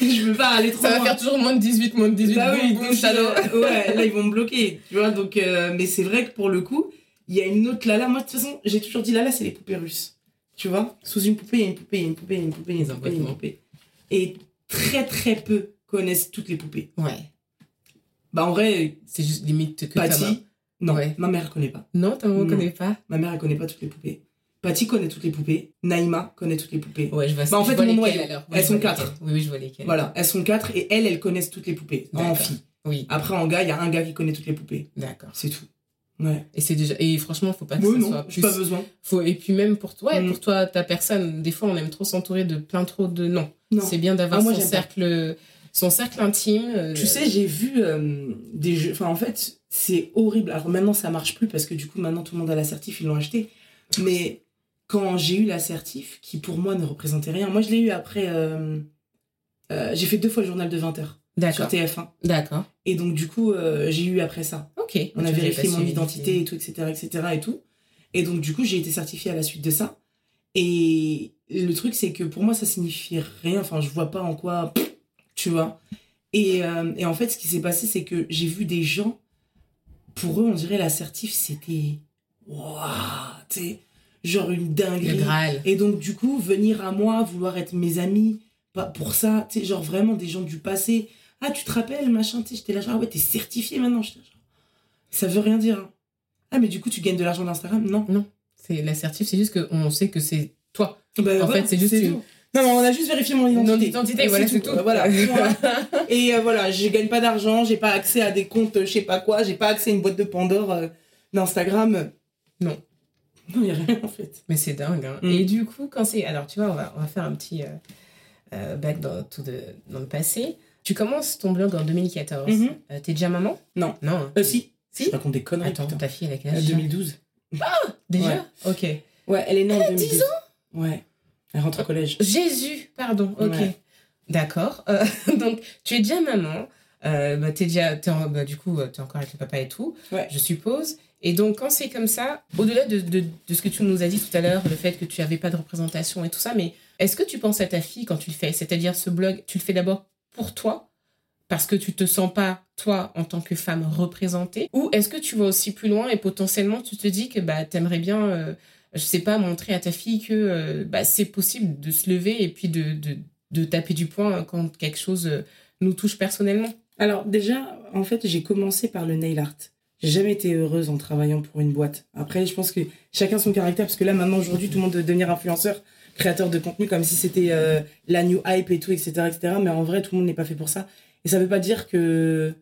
Speaker 2: je peux pas aller trop
Speaker 1: Ça va
Speaker 2: loin.
Speaker 1: faire toujours moins de 18, moins de 18.
Speaker 2: Bah
Speaker 1: boum,
Speaker 2: oui,
Speaker 1: boum, shadow.
Speaker 2: euh, ouais, là ils vont me bloquer, tu vois. Donc, euh, mais c'est vrai que pour le coup, il y a une autre Lala. Moi, de toute façon, j'ai toujours dit Lala, c'est les poupées russes. Tu vois Sous une poupée, il y a une poupée, il y a une poupée, il y a une poupée, il y a une poupée, il y a une poupée. Et très très peu connaissent toutes les poupées.
Speaker 1: Ouais.
Speaker 2: Bah en vrai,
Speaker 1: C'est juste limite que.
Speaker 2: Patty, non,
Speaker 1: Ouais.
Speaker 2: ma mère elle connaît pas.
Speaker 1: Non, ta maman connaît pas.
Speaker 2: Ma mère elle connaît pas toutes les poupées. Patty connaît toutes les poupées. Naïma connaît toutes les poupées.
Speaker 1: Ouais, je vois
Speaker 2: Bah, en
Speaker 1: je
Speaker 2: fait,
Speaker 1: vois
Speaker 2: mon noyau.
Speaker 1: alors.
Speaker 2: Elles sont quatre.
Speaker 1: Oui, oui, je vois lesquelles.
Speaker 2: Voilà, elles sont quatre et elles, elles connaissent toutes les poupées. En filles.
Speaker 1: Oui,
Speaker 2: Après, en gars, il y a un gars qui connaît toutes les poupées.
Speaker 1: d'accord.
Speaker 2: C'est tout. Ouais.
Speaker 1: Et c'est déjà et franchement, faut pas que ça
Speaker 2: non,
Speaker 1: soit plus
Speaker 2: pas besoin.
Speaker 1: faut et puis même pour toi, ouais,
Speaker 2: Mm.
Speaker 1: pour toi ta personne, des fois on aime trop s'entourer de plein trop de non.
Speaker 2: Non.
Speaker 1: C'est bien d'avoir
Speaker 2: Ah,
Speaker 1: son
Speaker 2: pas.
Speaker 1: cercle son cercle intime. euh,
Speaker 2: Tu sais, j'ai vu euh, des jeux. Enfin, en fait, c'est horrible. Alors maintenant, ça marche plus parce que du coup, maintenant, tout le monde a l'assertif, ils l'ont acheté. Mais quand j'ai eu l'assertif, qui pour moi ne représentait rien, moi je l'ai eu après. euh, euh, j'ai fait deux fois le journal de 20h sur
Speaker 1: D'accord.
Speaker 2: TF1.
Speaker 1: D'accord.
Speaker 2: Et donc, du coup, euh, j'ai eu après ça.
Speaker 1: OK.
Speaker 2: On a vérifié mon identité et tout, etc., etc. et tout. Et donc, du coup, j'ai été certifiée à la suite de ça. Et le truc, c'est que pour moi, ça signifie rien. Enfin, je vois pas en quoi, tu vois. Et, et en fait, ce qui s'est passé, c'est que j'ai vu des gens, pour eux, on dirait l'assertif, c'était. Waouh, tu sais, genre une dinguerie. Et donc, du coup, venir à moi, vouloir être mes amis, pas pour ça, tu sais, genre vraiment des gens du passé. Ah, tu te rappelles, machin, tu sais, j'étais là, genre, ah ouais, t'es certifié maintenant. J'étais genre, ça veut rien dire. hein. Ah, mais du coup, tu gagnes de l'argent d'Instagram? Non.
Speaker 1: C'est l'assertif, c'est juste que on sait que c'est toi.
Speaker 2: Bah,
Speaker 1: En fait, c'est juste une-.
Speaker 2: Non, non, on a juste vérifié mon identité.
Speaker 1: Mon identité, voilà, c'est tout.
Speaker 2: Voilà. Et euh, voilà, je gagne pas d'argent, j'ai pas accès à des comptes, euh, je sais pas quoi, j'ai pas accès à une boîte de Pandore euh, d'Instagram.
Speaker 1: Non.
Speaker 2: Non, y a rien en fait.
Speaker 1: Mais c'est dingue. Hein.
Speaker 2: Mm.
Speaker 1: Et du coup, quand c'est. Alors, tu vois, on va, on va faire un petit euh, euh, back dans, tout de, dans le passé. Tu commences ton blog en 2014.
Speaker 2: Mhm.
Speaker 1: Euh, T'es déjà maman?
Speaker 2: Non.
Speaker 1: Non. hein.
Speaker 2: Euh, si.
Speaker 1: Si
Speaker 2: Je raconte des conneries.
Speaker 1: Attends,
Speaker 2: putain.
Speaker 1: ta fille, elle a quel
Speaker 2: Euh,
Speaker 1: âge
Speaker 2: 2012.
Speaker 1: Déjà? Ok.
Speaker 2: Ouais, elle est née en
Speaker 1: Elle a
Speaker 2: 2012.
Speaker 1: 10
Speaker 2: Ouais. Elle rentre au collège.
Speaker 1: Jésus, pardon. Ok.
Speaker 2: Ouais.
Speaker 1: D'accord. Donc, tu es déjà maman. Bah, t'es déjà, en- bah, du coup, tu es encore avec le papa et tout,
Speaker 2: Ouais.
Speaker 1: je suppose. Et donc, quand c'est comme ça, au-delà de, de, ce que tu nous as dit tout à l'heure, le fait que tu n'avais pas de représentation et tout ça, mais est-ce que tu penses à ta fille quand tu le fais? C'est-à-dire, ce blog, tu le fais d'abord pour toi, parce que tu te sens pas, toi, en tant que femme, représentée? Ou est-ce que tu vas aussi plus loin et potentiellement, tu te dis que bah, tu aimerais bien, euh, je sais pas, montrer à ta fille que euh, bah, c'est possible de se lever et puis de, de, de taper du poing quand quelque chose euh, nous touche personnellement?
Speaker 2: Alors déjà, en fait, j'ai commencé par le nail art. J'ai jamais été heureuse en travaillant pour une boîte. Après, je pense que chacun son caractère, parce que là, maintenant, aujourd'hui, tout le monde veut devenir influenceur, créateur de contenu, comme si c'était euh, la new hype et tout, etc., etc. Mais en vrai, tout le monde n'est pas fait pour ça. Et ça veut pas dire que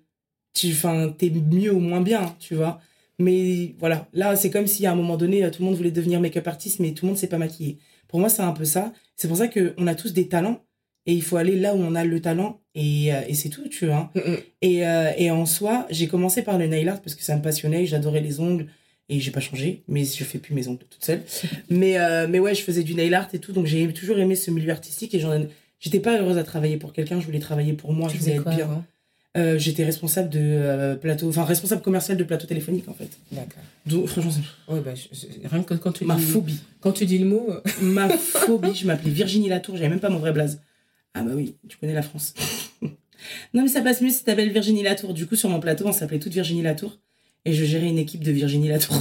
Speaker 2: tu es mieux ou moins bien, tu vois. Mais voilà, là, c'est comme si à un moment donné, tout le monde voulait devenir make-up artiste, mais tout le monde sait pas maquiller. Pour moi, c'est un peu ça. C'est pour ça qu'on a tous des talents et il faut aller là où on a le talent et, euh, et c'est tout, tu vois.
Speaker 1: Mm, mm.
Speaker 2: Et, euh, et en soi, j'ai commencé par le nail art parce que ça me passionnait, j'adorais les ongles et j'ai pas changé, mais je fais plus mes ongles toute seule. mais, euh, mais ouais, je faisais du nail art et tout, donc j'ai toujours aimé ce milieu artistique et j'en j'étais pas heureuse à travailler pour quelqu'un, je voulais travailler pour moi,
Speaker 1: Tu
Speaker 2: je voulais être bien. j'étais responsable de plateau, enfin responsable commercial de plateau téléphonique en fait.
Speaker 1: D'accord.
Speaker 2: Donc franchement,
Speaker 1: Ouais, bah, je- rien que quand tu,
Speaker 2: ma
Speaker 1: dis,
Speaker 2: phobie.
Speaker 1: quand tu dis le mot,
Speaker 2: ma phobie, je m'appelais Virginie Latour, j'avais même pas mon vrai blaze. Ah bah oui, tu connais la France. non mais ça passe mieux si t'appelles Virginie Latour. Du coup sur mon plateau, on s'appelait toute Virginie Latour et je gérais une équipe de Virginie Latour.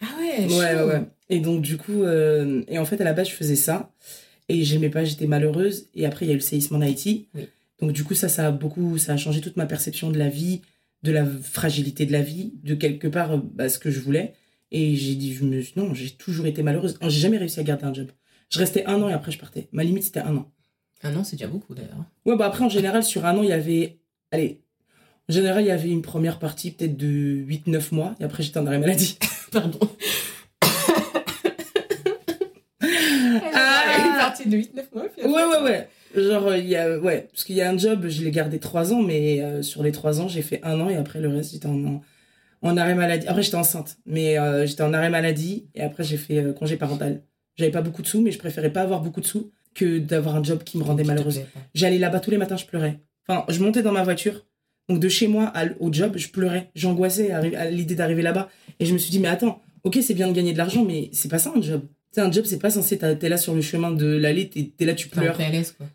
Speaker 1: Ah ouais,
Speaker 2: ouais, ouais, ouais. Et donc du coup, euh, et en fait à la base je faisais ça et j'aimais pas, j'étais malheureuse et après il y a eu le séisme en Haïti.
Speaker 1: Oui.
Speaker 2: Donc du coup ça, ça a beaucoup, ça a changé toute ma perception de la vie, de la fragilité de la vie, de quelque part euh, bah, ce que je voulais. Et j'ai dit, je me, non, j'ai toujours été malheureuse. J'ai jamais réussi à garder un job. Je restais un an et après je partais. Ma limite c'était un an.
Speaker 1: Un an, c'est déjà beaucoup d'ailleurs.
Speaker 2: Ouais, bah après en général sur un an il y avait, allez, en général il y avait une première partie peut-être de 8-9 mois et après j'étais en arrêt maladie.
Speaker 1: Pardon.
Speaker 2: Ah.
Speaker 1: Une partie de 8-9 mois. puis
Speaker 2: Ouais, ouais, ouais. Genre, il y a, ouais, parce qu'il y a un job, je l'ai gardé trois ans, mais euh, sur les trois ans, j'ai fait un an et après le reste, j'étais en, en, en arrêt maladie. Après, j'étais enceinte, mais euh, j'étais en arrêt maladie et après, j'ai fait euh, congé parental. J'avais pas beaucoup de sous, mais je préférais pas avoir beaucoup de sous que d'avoir un job qui me rendait malheureuse. J'allais là-bas tous les matins, je pleurais. Enfin, je montais dans ma voiture, donc de chez moi au job, je pleurais. J'angoissais à, l'idée d'arriver là-bas. Et je me suis dit, mais attends, ok, c'est bien de gagner de l'argent, mais c'est pas ça un job. Tu un job, c'est pas censé, t'es là sur le chemin de l'allée, t'es là, tu pleures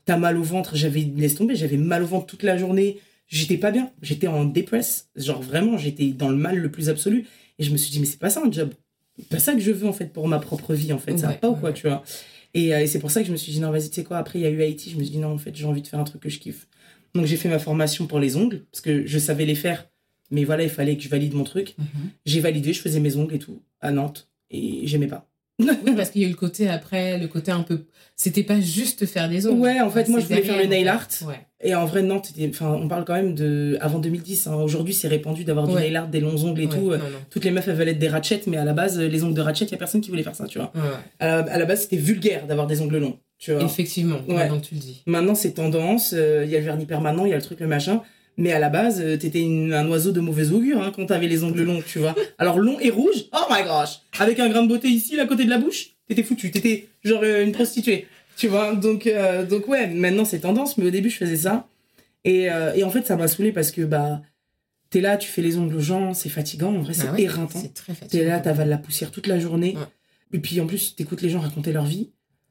Speaker 2: t'as mal au ventre, j'avais, laisse tomber, j'avais mal au ventre toute la journée, j'étais pas bien, j'étais en dépresse, genre vraiment, j'étais dans le mal le plus absolu, et je me suis dit, mais c'est pas ça un job, c'est pas ça que je veux en fait pour ma propre vie en fait, ça va
Speaker 1: Ouais,
Speaker 2: pas ou
Speaker 1: ouais,
Speaker 2: quoi,
Speaker 1: ouais.
Speaker 2: tu vois. Et, euh, et c'est pour ça que je me suis dit, non, vas-y, tu sais quoi, après il y a eu Haïti, je me suis dit, non, en fait, j'ai envie de faire un truc que je kiffe. Donc j'ai fait ma formation pour les ongles, parce que je savais les faire, mais voilà, il fallait que je valide mon truc.
Speaker 1: Mhm.
Speaker 2: J'ai validé, je faisais mes ongles et tout, à Nantes, et j'aimais pas.
Speaker 1: Oui, parce qu'il y a eu le côté après, le côté un peu. C'était pas juste faire des ongles.
Speaker 2: Ouais, en fait, moi, je voulais faire le nail art.
Speaker 1: Ouais.
Speaker 2: Et en vrai, c'était- enfin, on parle quand même de avant 2010. hein. Aujourd'hui, c'est répandu d'avoir du
Speaker 1: Ouais.
Speaker 2: nail art, des longs ongles et
Speaker 1: Ouais,
Speaker 2: tout.
Speaker 1: non, non.
Speaker 2: Toutes les meufs, elles veulent être des ratchets, mais à la base, les ongles de ratchet, il y a personne qui voulait faire ça, tu vois.
Speaker 1: Ouais.
Speaker 2: À la, à la base, c'était vulgaire d'avoir des ongles longs, tu vois.
Speaker 1: Effectivement,
Speaker 2: Ouais.
Speaker 1: maintenant tu le dis.
Speaker 2: Maintenant, c'est tendance. euh, Il y a le vernis permanent, il y a le truc, le machin. Mais à la base, euh, t'étais un oiseau de mauvais augure hein, quand t'avais les ongles longs, tu vois. Alors long et rouge, oh my gosh, avec un grain de beauté ici, là, à côté de la bouche, t'étais foutu, t'étais genre euh, une prostituée, tu vois. Donc, euh, donc ouais, maintenant c'est tendance, mais au début je faisais ça. Et, euh, et en fait, ça m'a saoulé parce que bah, t'es là, tu fais les ongles aux gens, c'est fatigant, en vrai, c'est
Speaker 1: Ah ouais,
Speaker 2: éreintant.
Speaker 1: C'est très
Speaker 2: T'es là, t'avales la poussière toute la journée.
Speaker 1: Ouais.
Speaker 2: Et puis en plus, t'écoutes les gens raconter leur vie.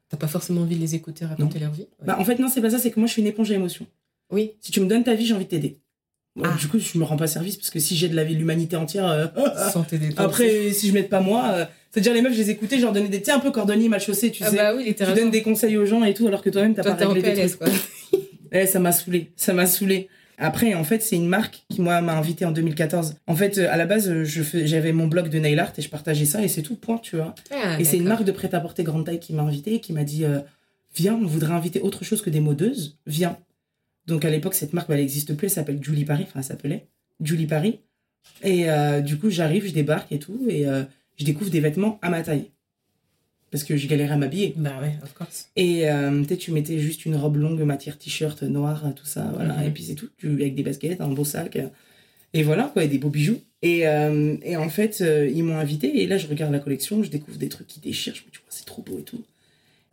Speaker 1: T'as pas forcément envie de les écouter raconter leur vie? Ouais.
Speaker 2: Bah, en fait, non, c'est pas ça, c'est que moi je suis une éponge à émotions.
Speaker 1: Oui.
Speaker 2: Si tu me donnes ta vie, j'ai envie de t'aider.
Speaker 1: Ah.
Speaker 2: Du coup, je me rends pas service parce que si j'ai de la vie de l'humanité entière, euh,
Speaker 1: Santé des
Speaker 2: après, si je m'aide pas moi, euh, c'est-à-dire les meufs, je les écoutais, je leur donnais des, tu sais, un peu cordonnier mal chaussé, tu
Speaker 1: Ah
Speaker 2: sais.
Speaker 1: bah oui,
Speaker 2: tu donnes des conseils aux gens et tout, alors que toi-même, t'as
Speaker 1: Toi,
Speaker 2: pas réglé des
Speaker 1: PLS,
Speaker 2: trucs.
Speaker 1: quoi.
Speaker 2: Eh, ça m'a saoulé, ça m'a saoulé. Après, en fait, c'est une marque qui, moi, m'a invité en 2014. En fait, euh, à la base, euh, je fais- j'avais mon blog de nail art et je partageais ça et c'est tout, point, tu vois.
Speaker 1: Ah,
Speaker 2: Et c'est une marque de prêt-à-porter grande taille qui m'a invité et qui m'a dit euh, Viens, on voudrait inviter autre chose que des modeuses, viens. Donc à l'époque, cette marque, bah, elle n'existe plus, elle s'appelle Julie Paris, enfin, elle s'appelait Julie Paris. Et euh, du coup, j'arrive, je débarque et tout, et euh, je découvre des vêtements à ma taille. Parce que je galérais à m'habiller.
Speaker 1: Bah ouais, of course.
Speaker 2: Et euh, tu sais, tu mettais juste une robe longue, matière t-shirt noir, tout ça, voilà.
Speaker 1: Mhm.
Speaker 2: Et puis c'est tout, tu, avec des baskets, un beau sac. et voilà, quoi, et des beaux bijoux. Et, euh, et en fait, ils m'ont invité, et là, je regarde la collection, je découvre des trucs qui déchirent, je me dis, c'est trop beau et tout.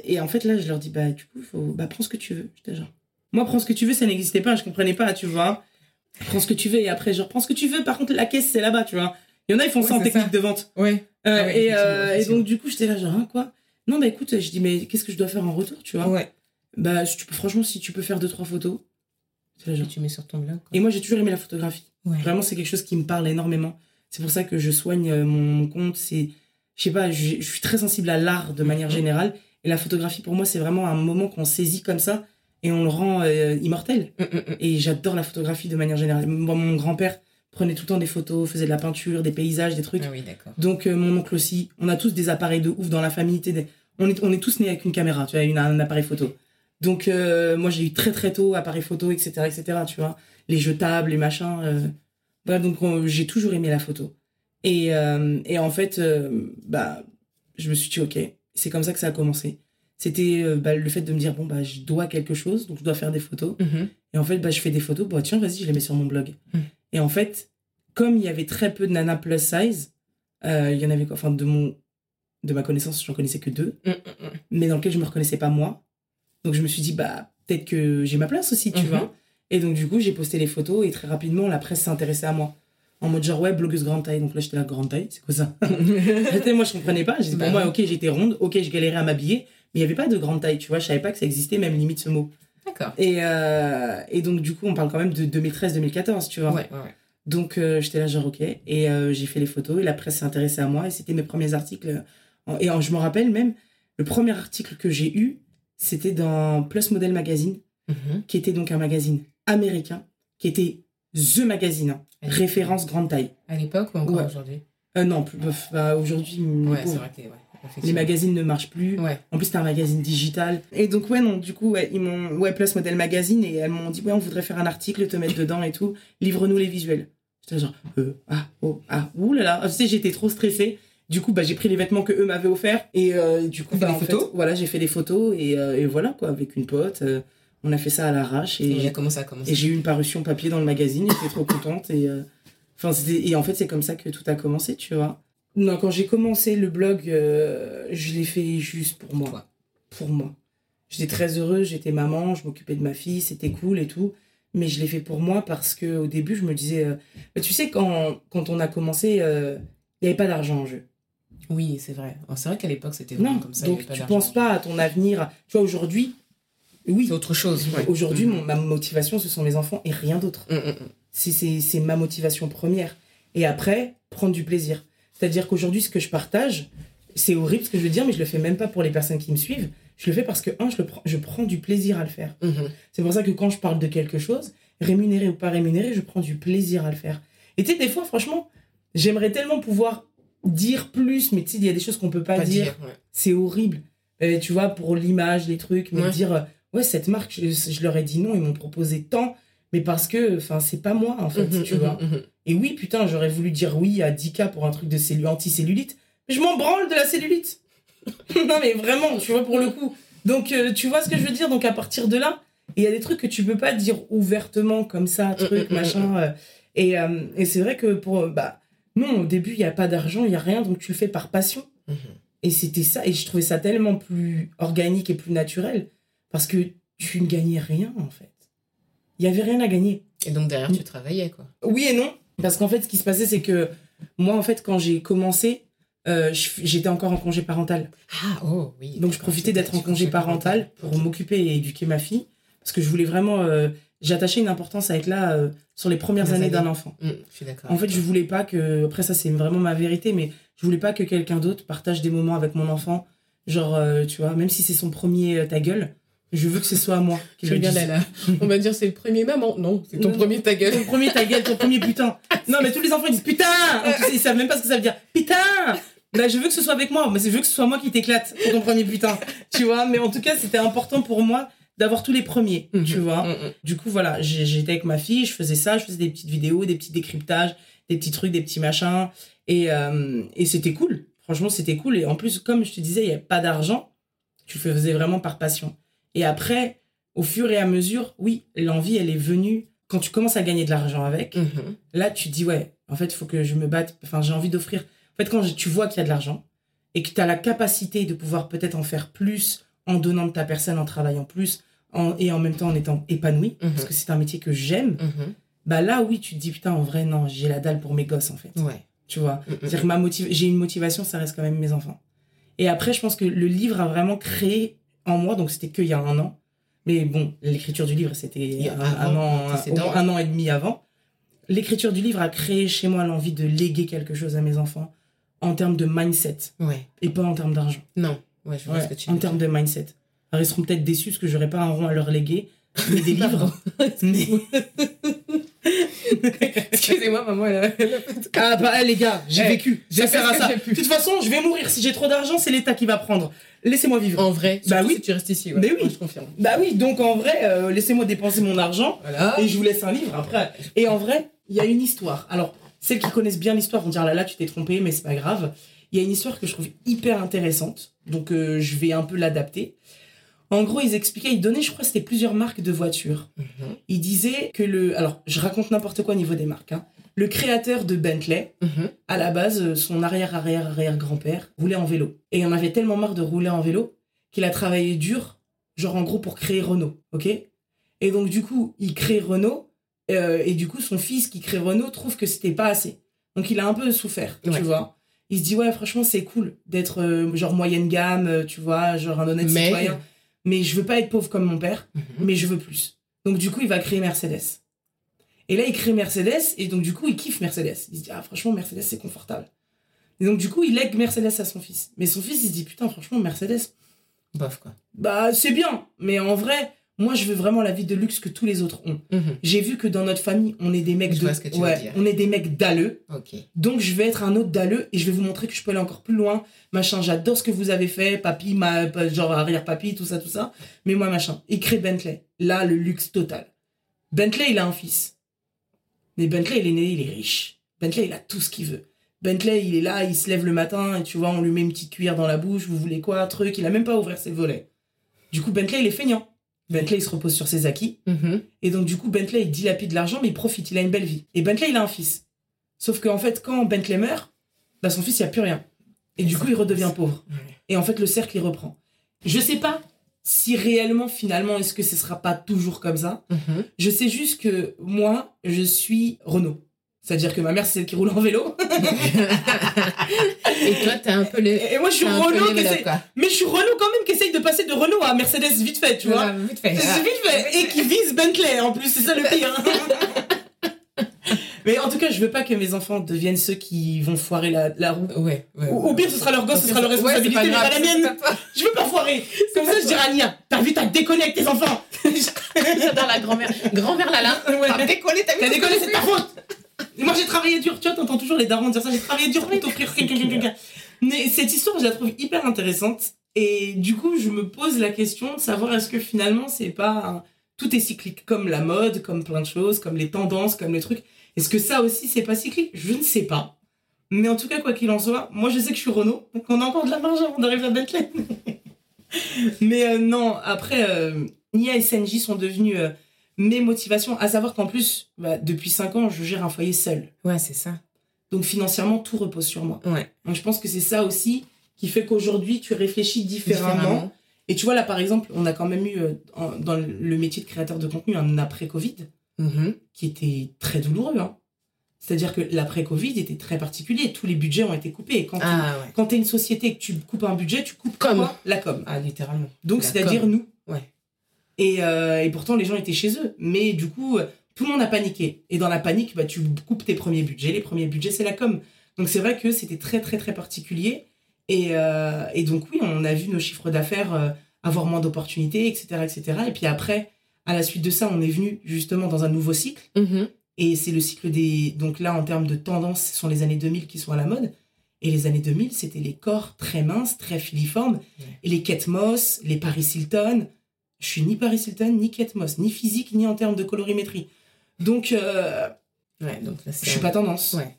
Speaker 2: Et en fait, là, je leur dis, bah, du coup, faut, bah, prends ce que tu veux. J'étais genre, moi, prends ce que tu veux, ça n'existait pas, je comprenais pas, tu vois. Prends ce que tu veux, et après, genre, prends ce que tu veux, par contre, la caisse, c'est là-bas, tu vois. Il y en a, ils font
Speaker 1: Ouais,
Speaker 2: ça en technique
Speaker 1: ça.
Speaker 2: de vente.
Speaker 1: Ouais.
Speaker 2: Euh,
Speaker 1: Ah ouais,
Speaker 2: et, euh, et donc, du coup, j'étais là, genre, hein, quoi Non, bah écoute, je dis, mais qu'est-ce que je dois faire en retour, tu vois?
Speaker 1: Ouais.
Speaker 2: Bah, si tu peux, franchement, si tu peux faire deux, trois photos. Là, genre.
Speaker 1: tu mets sur ton blog. quoi.
Speaker 2: Et moi, j'ai toujours aimé la photographie.
Speaker 1: Ouais.
Speaker 2: Vraiment, c'est quelque chose qui me parle énormément. C'est pour ça que je soigne euh, mon, compte. C'est, je sais pas, je, je suis très sensible à l'art de manière générale. Et la photographie, pour moi, c'est vraiment un moment qu'on saisit comme ça et on le rend euh, immortel.
Speaker 1: Mm, mm, mm.
Speaker 2: Et j'adore la photographie de manière générale. Moi, mon grand-père prenait tout le temps des photos, faisait de la peinture, des paysages, des trucs.
Speaker 1: Ah oui.
Speaker 2: Donc euh, mon oncle aussi, on a tous des appareils de ouf dans la famille. des- On est, on est tous nés avec une caméra, tu vois, une- un appareil photo. Donc, euh, moi, j'ai eu très très tôt appareil photo, etc., etc., tu vois. Les jetables, les machins. Voilà, donc j'ai toujours aimé la photo. Et, et en fait, bah, je me suis dit, ok, c'est comme ça que ça a commencé. C'était euh, bah, le fait de me dire, bon, bah, je dois quelque chose, donc je dois faire des photos.
Speaker 1: Mhm.
Speaker 2: Et en fait, bah, je fais des photos. Bah, tiens, vas-y, je les mets sur mon blog.
Speaker 1: Mm.
Speaker 2: Et en fait, comme il y avait très peu de nanas plus size, euh, il y en avait, enfin, de, mon, de ma connaissance, j'en connaissais que deux,
Speaker 1: Mm, mm, mm.
Speaker 2: mais dans lequel je me reconnaissais pas moi. Donc, je me suis dit, bah, peut-être que j'ai ma place aussi, tu
Speaker 1: Mhm.
Speaker 2: vois. Et donc, du coup, j'ai posté les photos et très rapidement, la presse s'est intéressée à moi. En mode genre, ouais, blogueuse grande taille. Donc là, j'étais là, grande taille, c'est quoi ça? Moi, je comprenais pas. J'étais,
Speaker 1: Bah
Speaker 2: pour moi,
Speaker 1: oui.
Speaker 2: ok, j'étais ronde, ok, je galérais à m'habiller, mais il y avait pas de grande taille, tu vois. Je savais pas que ça existait, même limite ce mot.
Speaker 1: D'accord.
Speaker 2: Et, euh, et donc, du coup, on parle quand même de 2013-2014, tu vois.
Speaker 1: Ouais, ouais, ouais.
Speaker 2: Donc, euh, j'étais là, genre, ok. Et euh, j'ai fait les photos et la presse s'est intéressée à moi. Et c'était mes premiers articles. Et je me rappelle même, le premier article que j'ai eu, c'était dans Plus Model Magazine,
Speaker 1: Mhm.
Speaker 2: qui était donc un magazine américain, qui était The Magazine, hein, référence grande taille.
Speaker 1: À l'époque ou encore aujourd'hui?
Speaker 2: Non, bah, aujourd'hui,
Speaker 1: Ouais, c'est vrai que ouais,
Speaker 2: les magazines ne marchent plus.
Speaker 1: Ouais.
Speaker 2: En plus, c'était un magazine digital. Et donc, ouais, non, du coup, ouais, ils m'ont, ouais, Plus Model Magazine, et elles m'ont dit, ouais, on voudrait faire un article, te mettre dedans et tout. Livre-nous les visuels. J'étais genre, euh, ah, oh, ah, là là. Tu sais, j'étais trop stressée. Du coup, bah, j'ai pris les vêtements que eux m'avaient offerts. Et euh, du coup, bah, en fait,
Speaker 1: photos
Speaker 2: voilà, j'ai fait des photos et, euh, et voilà, quoi, avec une pote. euh, on a fait ça à l'arrache et,
Speaker 1: Et
Speaker 2: j'ai-
Speaker 1: comment ça a
Speaker 2: et j'ai eu une parution papier dans le magazine. J'étais trop contente. Et, enfin, et en fait, c'est comme ça que tout a commencé, tu vois. Non, quand j'ai commencé le blog, euh, je l'ai fait juste pour moi. Pour moi. J'étais très heureuse, j'étais maman, je m'occupais de ma fille, c'était cool et tout. Mais je l'ai fait pour moi parce que au début, je me disais. euh, bah, tu sais, quand, quand on a commencé, euh, il n'y avait pas d'argent en jeu.
Speaker 1: Oui, c'est vrai. C'est vrai qu'à l'époque, c'était vraiment
Speaker 2: Non,
Speaker 1: comme ça. y
Speaker 2: donc
Speaker 1: avait
Speaker 2: tu
Speaker 1: d'argent.
Speaker 2: penses pas à ton avenir. Tu vois, aujourd'hui, oui,
Speaker 1: C'est autre chose. ouais.
Speaker 2: aujourd'hui, mon- ma motivation, ce sont mes enfants et rien d'autre.
Speaker 1: Mm, mm, mm.
Speaker 2: C'est- c'est c'est ma motivation première. Et après, prendre du plaisir. C'est-à-dire qu'aujourd'hui, ce que je partage, c'est horrible ce que je veux dire, mais je le fais même pas pour les personnes qui me suivent. Je le fais parce que, un, je, le prends, je prends du plaisir à le faire.
Speaker 1: Mhm.
Speaker 2: C'est pour ça que quand je parle de quelque chose, rémunéré ou pas rémunéré, je prends du plaisir à le faire. Et tu sais, des fois, franchement, j'aimerais tellement pouvoir dire plus, mais tu sais, il y a des choses qu'on peut pas,
Speaker 1: Pas
Speaker 2: dire.
Speaker 1: dire. ouais.
Speaker 2: C'est horrible. Euh, tu vois, pour l'image, les trucs, me
Speaker 1: Ouais.
Speaker 2: dire, euh, ouais, cette marque, je, je leur ai dit non, ils m'ont proposé tant, mais parce que, enfin, c'est pas moi, en fait,
Speaker 1: Mhm,
Speaker 2: tu
Speaker 1: mhm,
Speaker 2: vois.
Speaker 1: mhm.
Speaker 2: Et oui, putain, j'aurais voulu dire oui à 10K pour un truc de cellu anti-cellulite. Mais je m'en branle de la cellulite. non, mais vraiment, tu vois, pour le coup. Donc, euh, tu vois ce que je veux dire? Donc, à partir de là, il y a des trucs que tu peux pas dire ouvertement comme ça, truc,
Speaker 1: Mm, mm,
Speaker 2: machin. euh, et euh, et c'est vrai que pour. Bah, non, au début, il n'y a pas d'argent, il n'y a rien, donc tu le fais par passion.
Speaker 1: Mhm.
Speaker 2: Et c'était ça. Et je trouvais ça tellement plus organique et plus naturel. Parce que tu ne gagnais rien, en fait. Il y avait rien à gagner.
Speaker 1: Et donc derrière, tu travaillais, quoi.
Speaker 2: Oui et non. Parce qu'en fait, ce qui se passait, c'est que moi, en fait, quand j'ai commencé, euh, j'étais encore en congé parental.
Speaker 1: Ah, oh, oui.
Speaker 2: Donc, je profitais d'être en congé parental pour m'occuper et éduquer ma fille. Parce que je voulais vraiment. euh, J'attachais une importance à être là euh, sur les premières années d'un enfant.
Speaker 1: Mm, je suis d'accord.
Speaker 2: En fait, je voulais pas que. Après, ça, c'est vraiment ma vérité, mais je voulais pas que quelqu'un d'autre partage des moments avec mon enfant. Genre, tu vois, même si c'est son premier ta gueule, je veux que ce soit à moi. qui
Speaker 1: Je regarde là, là. On va dire c'est le premier maman. Non, c'est ton
Speaker 2: Non,
Speaker 1: premier ta gueule.
Speaker 2: Ton premier ta gueule, ton premier putain. Non, mais tous les enfants ils disent putain Ils savent même pas ce que ça veut dire. Putain Là, je veux que ce soit avec moi, mais je veux que ce soit moi qui t'éclate pour ton premier putain. Tu vois, mais en tout cas, c'était important pour moi d'avoir tous les premiers, tu vois.
Speaker 1: Mm, mm.
Speaker 2: Du coup, voilà, j'étais avec ma fille, je faisais ça, je faisais des petites vidéos, des petits décryptages, des petits trucs, des petits machins. Et, euh, et c'était cool. Franchement, c'était cool. Et en plus, comme je te disais, il n'y a pas d'argent. Tu faisais vraiment par passion. Et après, au fur et à mesure, oui, l'envie, elle est venue. Quand tu commences à gagner de l'argent avec,
Speaker 1: Mhm.
Speaker 2: là, tu te dis, ouais, en fait, il faut que je me batte. Enfin, j'ai envie d'offrir. En fait, quand tu vois qu'il y a de l'argent et que tu as la capacité de pouvoir peut-être en faire plus en donnant de ta personne, en travaillant plus, en- et en même temps en étant épanoui,
Speaker 1: Mhm.
Speaker 2: parce que c'est un métier que j'aime,
Speaker 1: Mhm.
Speaker 2: bah là, oui, tu te dis, putain, en vrai, non, j'ai la dalle pour mes gosses, en fait.
Speaker 1: Ouais.
Speaker 2: Tu vois?
Speaker 1: Mm, mm.
Speaker 2: C'est-à-dire que j'ai une motivation, ça reste quand même mes enfants. Et après, je pense que le livre a vraiment créé en moi, donc c'était qu'il y a un an. Mais bon, l'écriture du livre, c'était un, an, un, un an et demi avant. L'écriture du livre a créé chez moi l'envie de léguer quelque chose à mes enfants en termes de mindset
Speaker 1: Ouais.
Speaker 2: et pas en termes d'argent.
Speaker 1: Non. Ouais, je vois
Speaker 2: Ouais,
Speaker 1: ce que tu
Speaker 2: en termes de mindset. Alors, ils seront peut-être déçus parce que j'aurai pas un rond à leur léguer, mais des livres. Mais...
Speaker 1: Excusez-moi, maman, elle a...
Speaker 2: Ah bah les gars, j'ai
Speaker 1: Eh,
Speaker 2: vécu. J'ai
Speaker 1: fait
Speaker 2: à ça. De toute façon, je vais mourir. Si j'ai trop d'argent, c'est l'État qui va prendre. Laissez-moi vivre.
Speaker 1: En vrai,
Speaker 2: Bah oui.
Speaker 1: si tu restes ici. Ouais.
Speaker 2: Mais oui.
Speaker 1: Moi, je confirme.
Speaker 2: Bah oui, donc en vrai, euh, laissez-moi dépenser mon argent
Speaker 1: Voilà.
Speaker 2: et je vous laisse un livre après. Et en vrai, il y a une histoire. Alors, celles qui connaissent bien l'histoire vont dire là là, tu t'es trompé, mais c'est pas grave. Il y a une histoire que je trouve hyper intéressante. Donc euh, je vais un peu l'adapter. En gros, ils expliquaient, ils donnaient, je crois, c'était plusieurs marques de voitures.
Speaker 1: Mhm.
Speaker 2: Ils disaient que le. Alors, je raconte n'importe quoi au niveau des marques. hein. Le créateur de Bentley,
Speaker 1: Mhm.
Speaker 2: à la base, euh, son arrière-arrière-arrière-grand-père roulait en vélo. Et il en avait tellement marre de rouler en vélo qu'il a travaillé dur, genre en gros pour créer Renault, ok? Et donc du coup, il crée Renault, euh, et du coup, son fils qui crée Renault trouve que c'était pas assez. Donc il a un peu souffert,
Speaker 1: Ouais.
Speaker 2: tu vois. Il se dit, ouais, franchement, c'est cool d'être euh, genre moyenne gamme, tu vois, genre un honnête
Speaker 1: Mais-
Speaker 2: citoyen. Mais je veux pas être pauvre comme mon père
Speaker 1: Mhm.
Speaker 2: mais je veux plus. Donc du coup, il va créer Mercedes. Et là, il crée Mercedes, et donc du coup, il kiffe Mercedes. Il se dit, ah franchement, Mercedes, c'est confortable. Et donc du coup, il lègue Mercedes à son fils. Mais son fils, il se dit, putain, franchement, Mercedes,
Speaker 1: Bof, quoi.
Speaker 2: bah c'est bien, mais en vrai, moi, je veux vraiment la vie de luxe que tous les autres ont.
Speaker 1: Mhm.
Speaker 2: J'ai vu que dans notre famille, on est des mecs
Speaker 1: Je
Speaker 2: de...
Speaker 1: vois ce que tu veux
Speaker 2: ouais,
Speaker 1: dire.
Speaker 2: on est des mecs dalleux. Donc je vais être un autre dalleux et je vais vous montrer que je peux aller encore plus loin. Machin, j'adore ce que vous avez fait, papy, ma, genre arrière-papy, tout ça, tout ça. Mais moi, machin. Il crée Bentley. Là, le luxe total. Bentley, il a un fils. Mais Bentley, il est né, il est riche. Bentley, il a tout ce qu'il veut. Bentley, il est là, il se lève le matin et tu vois, on lui met une petite cuillère dans la bouche, vous voulez quoi, truc. Il a même pas ouvert ses volets. Du coup, Bentley, il est feignant. Bentley, il se repose sur ses acquis.
Speaker 1: Mhm.
Speaker 2: Et donc, du coup, Bentley, il dilapide l'argent, mais il profite, il a une belle vie. Et Bentley, il a un fils. Sauf qu'en fait, quand Bentley meurt, bah, son fils, il n'y a plus rien. Et du coup, il redevient pauvre. Et en fait, le cercle, il reprend. Je sais pas si réellement, finalement, est-ce que ce sera pas toujours comme ça?
Speaker 1: Mhm.
Speaker 2: Je sais juste que moi, je suis Renault. C'est-à-dire que ma mère, c'est celle qui roule en vélo.
Speaker 1: Et toi, t'as un peu les.
Speaker 2: Et moi, je suis Renault, qui mais je suis Renault quand même qui essaye de passer de Renault à Mercedes vite fait, tu vois.
Speaker 1: Voilà, vite fait.
Speaker 2: Vite fait. Et qui vise Bentley en plus, c'est ça le pire. Mais en tout cas, je veux pas que mes enfants deviennent ceux qui vont foirer la, la roue.
Speaker 1: Ouais, ouais.
Speaker 2: Ou, au pire, ce sera leur gosse, ce sera leur responsabilité, mais pas la mienne. Je veux pas foirer. Comme ça, je dirais à Nia, t'as vu, t'as déconné avec tes enfants.
Speaker 1: J'adore la grand-mère. Grand-mère Lala. T'as décollé, t'as vu
Speaker 2: T'as déconné, c'est ta faute. Moi, j'ai travaillé dur. Tu vois, t'entends toujours les darons dire ça. J'ai travaillé dur pour t'offrir. Mais cette histoire, je la trouve hyper intéressante. Et du coup, je me pose la question de savoir est-ce que finalement, c'est pas. un- Tout est cyclique, comme la mode, comme plein de choses, comme les tendances, comme les trucs. Est-ce que ça aussi, c'est pas cyclique? Je ne sais pas. Mais en tout cas, quoi qu'il en soit, moi, je sais que je suis Renault. Donc, on a encore de la marge avant d'arriver à Bentley. Mais euh, non, après, euh, Nia et Senji sont devenus euh, mes motivations. À savoir qu'en plus, bah, depuis 5 ans, je gère un foyer seul.
Speaker 1: Ouais, c'est ça.
Speaker 2: Donc financièrement, tout repose sur moi.
Speaker 1: Ouais.
Speaker 2: Donc je pense que c'est ça aussi qui fait qu'aujourd'hui, tu réfléchis différemment.
Speaker 1: Différemment.
Speaker 2: Et tu vois, là, par exemple, on a quand même eu, euh, dans le métier de créateur de contenu, un après-Covid
Speaker 1: Mhm.
Speaker 2: qui était très douloureux. hein. C'est-à-dire que l'après-Covid était très particulier. Tous les budgets ont été coupés. Et quand tu
Speaker 1: Ah ouais.
Speaker 2: quand t'es une société et que tu coupes un budget, tu coupes
Speaker 1: Comme.
Speaker 2: quoi? La com.
Speaker 1: Ah, littéralement.
Speaker 2: Donc, c'est-à-dire nous.
Speaker 1: Ouais.
Speaker 2: Et, euh, et pourtant, les gens étaient chez eux. Mais du coup, euh, tout le monde a paniqué. Et dans la panique, bah, tu coupes tes premiers budgets. Les premiers budgets, c'est la com. Donc, c'est vrai que c'était très, très, très particulier. Et, euh, et donc, oui, on a vu nos chiffres d'affaires euh, avoir moins d'opportunités, etc., etc. Et puis après, à la suite de ça, on est venu justement dans un nouveau cycle.
Speaker 1: Mhm.
Speaker 2: Et c'est le cycle des. Donc là, en termes de tendance, ce sont les années 2000 qui sont à la mode. Et les années 2000, c'était les corps très minces, très filiformes.
Speaker 1: Ouais.
Speaker 2: Et les Kate Moss, les Paris Hilton. Je suis ni Paris Hilton, ni Kate Moss, ni physique, ni en termes de colorimétrie. Donc, euh,
Speaker 1: Ouais, donc là, c'est
Speaker 2: je suis
Speaker 1: un-
Speaker 2: pas tendance.
Speaker 1: Ouais.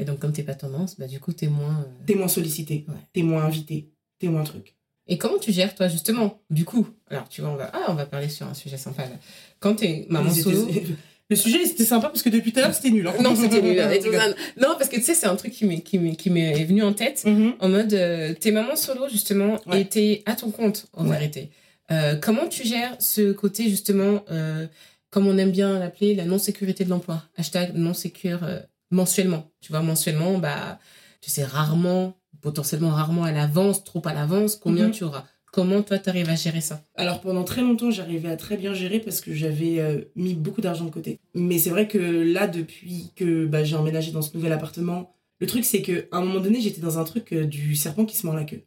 Speaker 1: Et donc, comme t'es pas tendance, bah, du coup, t'es moins. euh,
Speaker 2: T'es moins sollicité,
Speaker 1: Ouais.
Speaker 2: t'es moins invité, t'es moins truc.
Speaker 1: Et comment tu gères, toi, justement? Du coup, alors, tu vois, on va, ah, on va parler sur un sujet sympa, là. Quand t'es maman solo.
Speaker 2: Le sujet, c'était sympa parce que depuis tout à l'heure, c'était nul. hein.
Speaker 1: Non, c'était nul. Non, parce que tu sais, c'est un truc qui m'est, qui m'est, qui m'est venu en tête.
Speaker 2: Mhm.
Speaker 1: En mode, euh, t'es maman solo, justement,
Speaker 2: Ouais.
Speaker 1: et t'es à ton compte, en
Speaker 2: Ouais.
Speaker 1: vérité. Euh, comment tu gères ce côté, justement, euh, comme on aime bien l'appeler, la non-sécurité de l'emploi? Hashtag non-sécure euh, mensuellement. Tu vois, mensuellement, bah, tu sais rarement, potentiellement rarement à l'avance, trop à l'avance, combien
Speaker 2: Mhm.
Speaker 1: tu auras? Comment toi, t'arrives à gérer ça?
Speaker 2: Alors pendant très longtemps, j'arrivais à très bien gérer parce que j'avais euh, mis beaucoup d'argent de côté. Mais c'est vrai que là, depuis que bah, j'ai emménagé dans ce nouvel appartement, le truc c'est que à un moment donné, j'étais dans un truc euh, du serpent qui se mord la queue.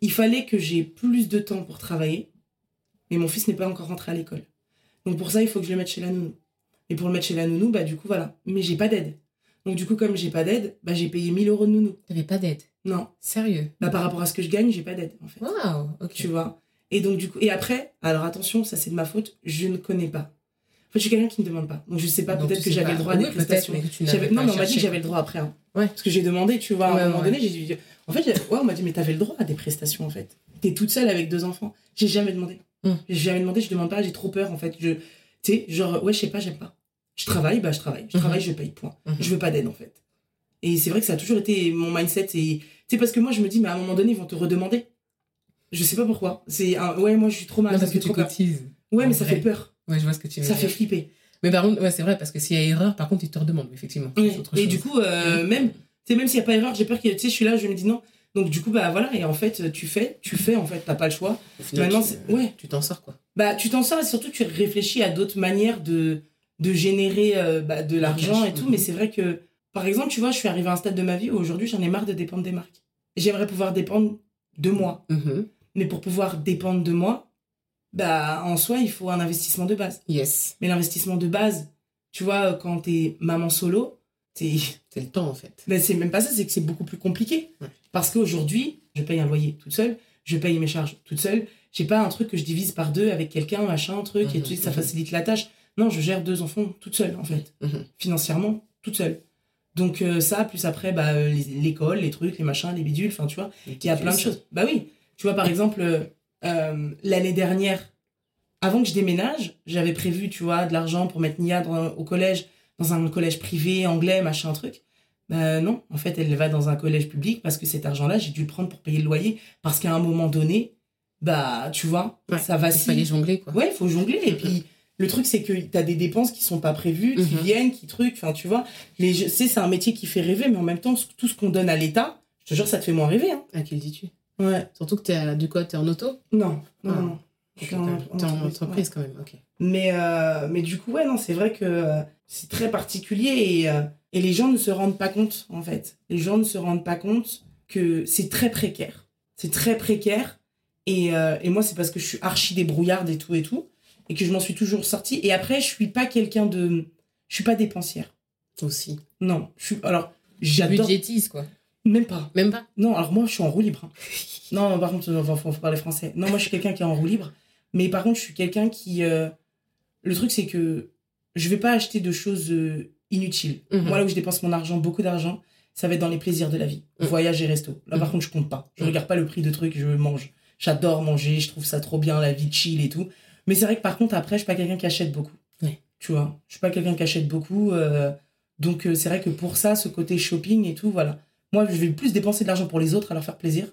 Speaker 2: Il fallait que j'ai plus de temps pour travailler, mais mon fils n'est pas encore rentré à l'école. Donc pour ça, il faut que je le mette chez la nounou. Et pour le mettre chez la nounou, bah du coup, voilà. Mais j'ai pas d'aide. Donc du coup, comme j'ai pas d'aide, bah j'ai payé 1000 euros de nounou.
Speaker 1: T'avais pas d'aide?
Speaker 2: Non.
Speaker 1: Sérieux
Speaker 2: Bah par rapport à ce que je gagne, j'ai pas d'aide, en fait.
Speaker 1: Waouh, ok.
Speaker 2: Tu vois Et donc du coup, et après, alors attention, ça c'est de ma faute, je ne connais pas. En fait, je suis quelqu'un qui ne demande pas. Donc je sais pas, peut-être que j'avais le droit à des prestations. Non, mais on m'a dit que j'avais le droit après. hein.
Speaker 1: Ouais.
Speaker 2: Parce que j'ai demandé, tu vois, à un moment
Speaker 1: ouais.
Speaker 2: donné, j'ai dit. En fait, ouais, on m'a dit, mais t'avais le droit à des prestations, en fait. T'es toute seule avec deux enfants. J'ai jamais demandé.
Speaker 1: Hum.
Speaker 2: J'ai jamais demandé, je demande pas, j'ai trop peur, en fait. Je, tu sais, genre, ouais, je sais pas, j'aime pas. Je travaille, bah je travaille. Je
Speaker 1: Mhm.
Speaker 2: travaille, je paye, point.
Speaker 1: Mhm.
Speaker 2: Je veux pas d'aide, en fait. Et c'est vrai que ça a toujours été mon mindset. Et, sais, parce que moi, je me dis, mais à un moment donné, ils vont te redemander. Je sais pas pourquoi. C'est un... Ouais, moi, je suis trop mal.
Speaker 1: Non,
Speaker 2: ça
Speaker 1: parce que
Speaker 2: fait
Speaker 1: tu cotises.
Speaker 2: Ouais, mais ça
Speaker 1: vrai.
Speaker 2: fait peur.
Speaker 1: Ouais, je vois ce que tu veux
Speaker 2: Ça
Speaker 1: dire.
Speaker 2: fait flipper.
Speaker 1: Mais par contre, ouais, c'est vrai, parce que s'il y a erreur, par contre, ils te redemandent, effectivement. Autre
Speaker 2: Et
Speaker 1: chose.
Speaker 2: du coup, euh,
Speaker 1: Mhm.
Speaker 2: même, tu sais, même s'il n'y a pas erreur, j'ai peur que, tu sais, je suis là, je me dis non. Donc, du coup, bah voilà, et en fait, tu fais, tu fais, en fait, t'as pas le choix.
Speaker 1: Final,
Speaker 2: Maintenant,
Speaker 1: tu-
Speaker 2: ouais.
Speaker 1: tu t'en sors, quoi.
Speaker 2: Bah, tu t'en sors et surtout, tu réfléchis à d'autres manières de, de générer euh, bah, de l'argent et tout.
Speaker 1: mhm.
Speaker 2: Mais c'est vrai que, par exemple, tu vois, je suis arrivée à un stade de ma vie où aujourd'hui, j'en ai marre de dépendre des marques. J'aimerais pouvoir dépendre de moi.
Speaker 1: Mhm.
Speaker 2: Mais pour pouvoir dépendre de moi, bah, en soi, il faut un investissement de base.
Speaker 1: Yes.
Speaker 2: Mais l'investissement de base, tu vois, quand t'es maman solo, t'es.
Speaker 1: C'est le temps, en fait.
Speaker 2: Ben, c'est même pas ça, c'est que c'est beaucoup plus compliqué.
Speaker 1: Ouais.
Speaker 2: Parce qu'aujourd'hui, je paye un loyer toute seule, je paye mes charges toute seule. J'ai pas un truc que je divise par deux avec quelqu'un, machin, truc, et
Speaker 1: Mhm,
Speaker 2: tu sais, ça
Speaker 1: mhm.
Speaker 2: facilite la tâche. Non, je gère deux enfants toute seule, en fait. Financièrement, toute seule. Donc, euh, ça, plus après, bah, euh, l'école, les trucs, les machins, les bidules, enfin, tu vois, il y a plein de choses. Bah oui. Tu vois, par exemple, euh, l'année dernière, avant que je déménage, j'avais prévu, tu vois, de l'argent pour mettre Nia dans- au collège, dans un collège privé, anglais, machin, truc. Bah non, en fait, elle va dans un collège public parce que cet argent-là, j'ai dû le prendre pour payer le loyer. Parce qu'à un moment donné, bah, tu vois,
Speaker 1: Ouais,
Speaker 2: ça
Speaker 1: Il
Speaker 2: vacille.
Speaker 1: fallait jongler, quoi.
Speaker 2: Ouais, il faut jongler. Et puis, le truc, c'est que t'as des dépenses qui sont pas prévues, qui
Speaker 1: Mhm.
Speaker 2: viennent, qui truc. Enfin, tu vois, je sais, c'est un métier qui fait rêver, mais en même temps, tout ce qu'on donne à l'État, je te jure, ça te fait moins rêver. Hein.
Speaker 1: À qui le dis-tu
Speaker 2: Ouais.
Speaker 1: Surtout que t'es à- du T'es en auto?
Speaker 2: Non, non,
Speaker 1: Ah.
Speaker 2: non, en- entreprise,
Speaker 1: quand même, ok.
Speaker 2: Mais, euh, mais du coup, ouais, non, c'est vrai que euh, c'est très particulier et, euh, et les gens ne se rendent pas compte, en fait. Les gens ne se rendent pas compte que c'est très précaire. C'est très précaire. Et, et moi, c'est parce que je suis archi débrouillarde et tout et tout. Et que je m'en suis toujours sortie. Et après, je suis pas quelqu'un de. Je suis pas dépensière.
Speaker 1: Aussi.
Speaker 2: Non. Je suis. Alors, j'adore.
Speaker 1: Budgétise, quoi.
Speaker 2: Même pas.
Speaker 1: Même pas
Speaker 2: Non, alors moi, je suis en roue libre. hein. Non, par contre, il faut, faut parler français. Non, moi, je suis quelqu'un qui est en roue libre. Mais par contre, je suis quelqu'un qui. euh, Le truc, c'est que je vais pas acheter de choses euh, inutiles.
Speaker 1: Mhm.
Speaker 2: Moi, là où je dépense mon argent, beaucoup d'argent, ça va être dans les plaisirs de la vie.
Speaker 1: Mhm.
Speaker 2: Voyage et resto. Là, par
Speaker 1: Mhm.
Speaker 2: contre, je compte pas. Je regarde pas le prix de trucs, je mange. J'adore manger, je trouve ça trop bien, la vie chill et tout. Mais c'est vrai que par contre, après, je suis pas quelqu'un qui achète beaucoup.
Speaker 1: Ouais.
Speaker 2: Tu vois, je suis pas quelqu'un qui achète beaucoup. euh, donc, euh, c'est vrai que pour ça, ce côté shopping et tout, voilà. Moi, je vais plus dépenser de l'argent pour les autres à leur faire plaisir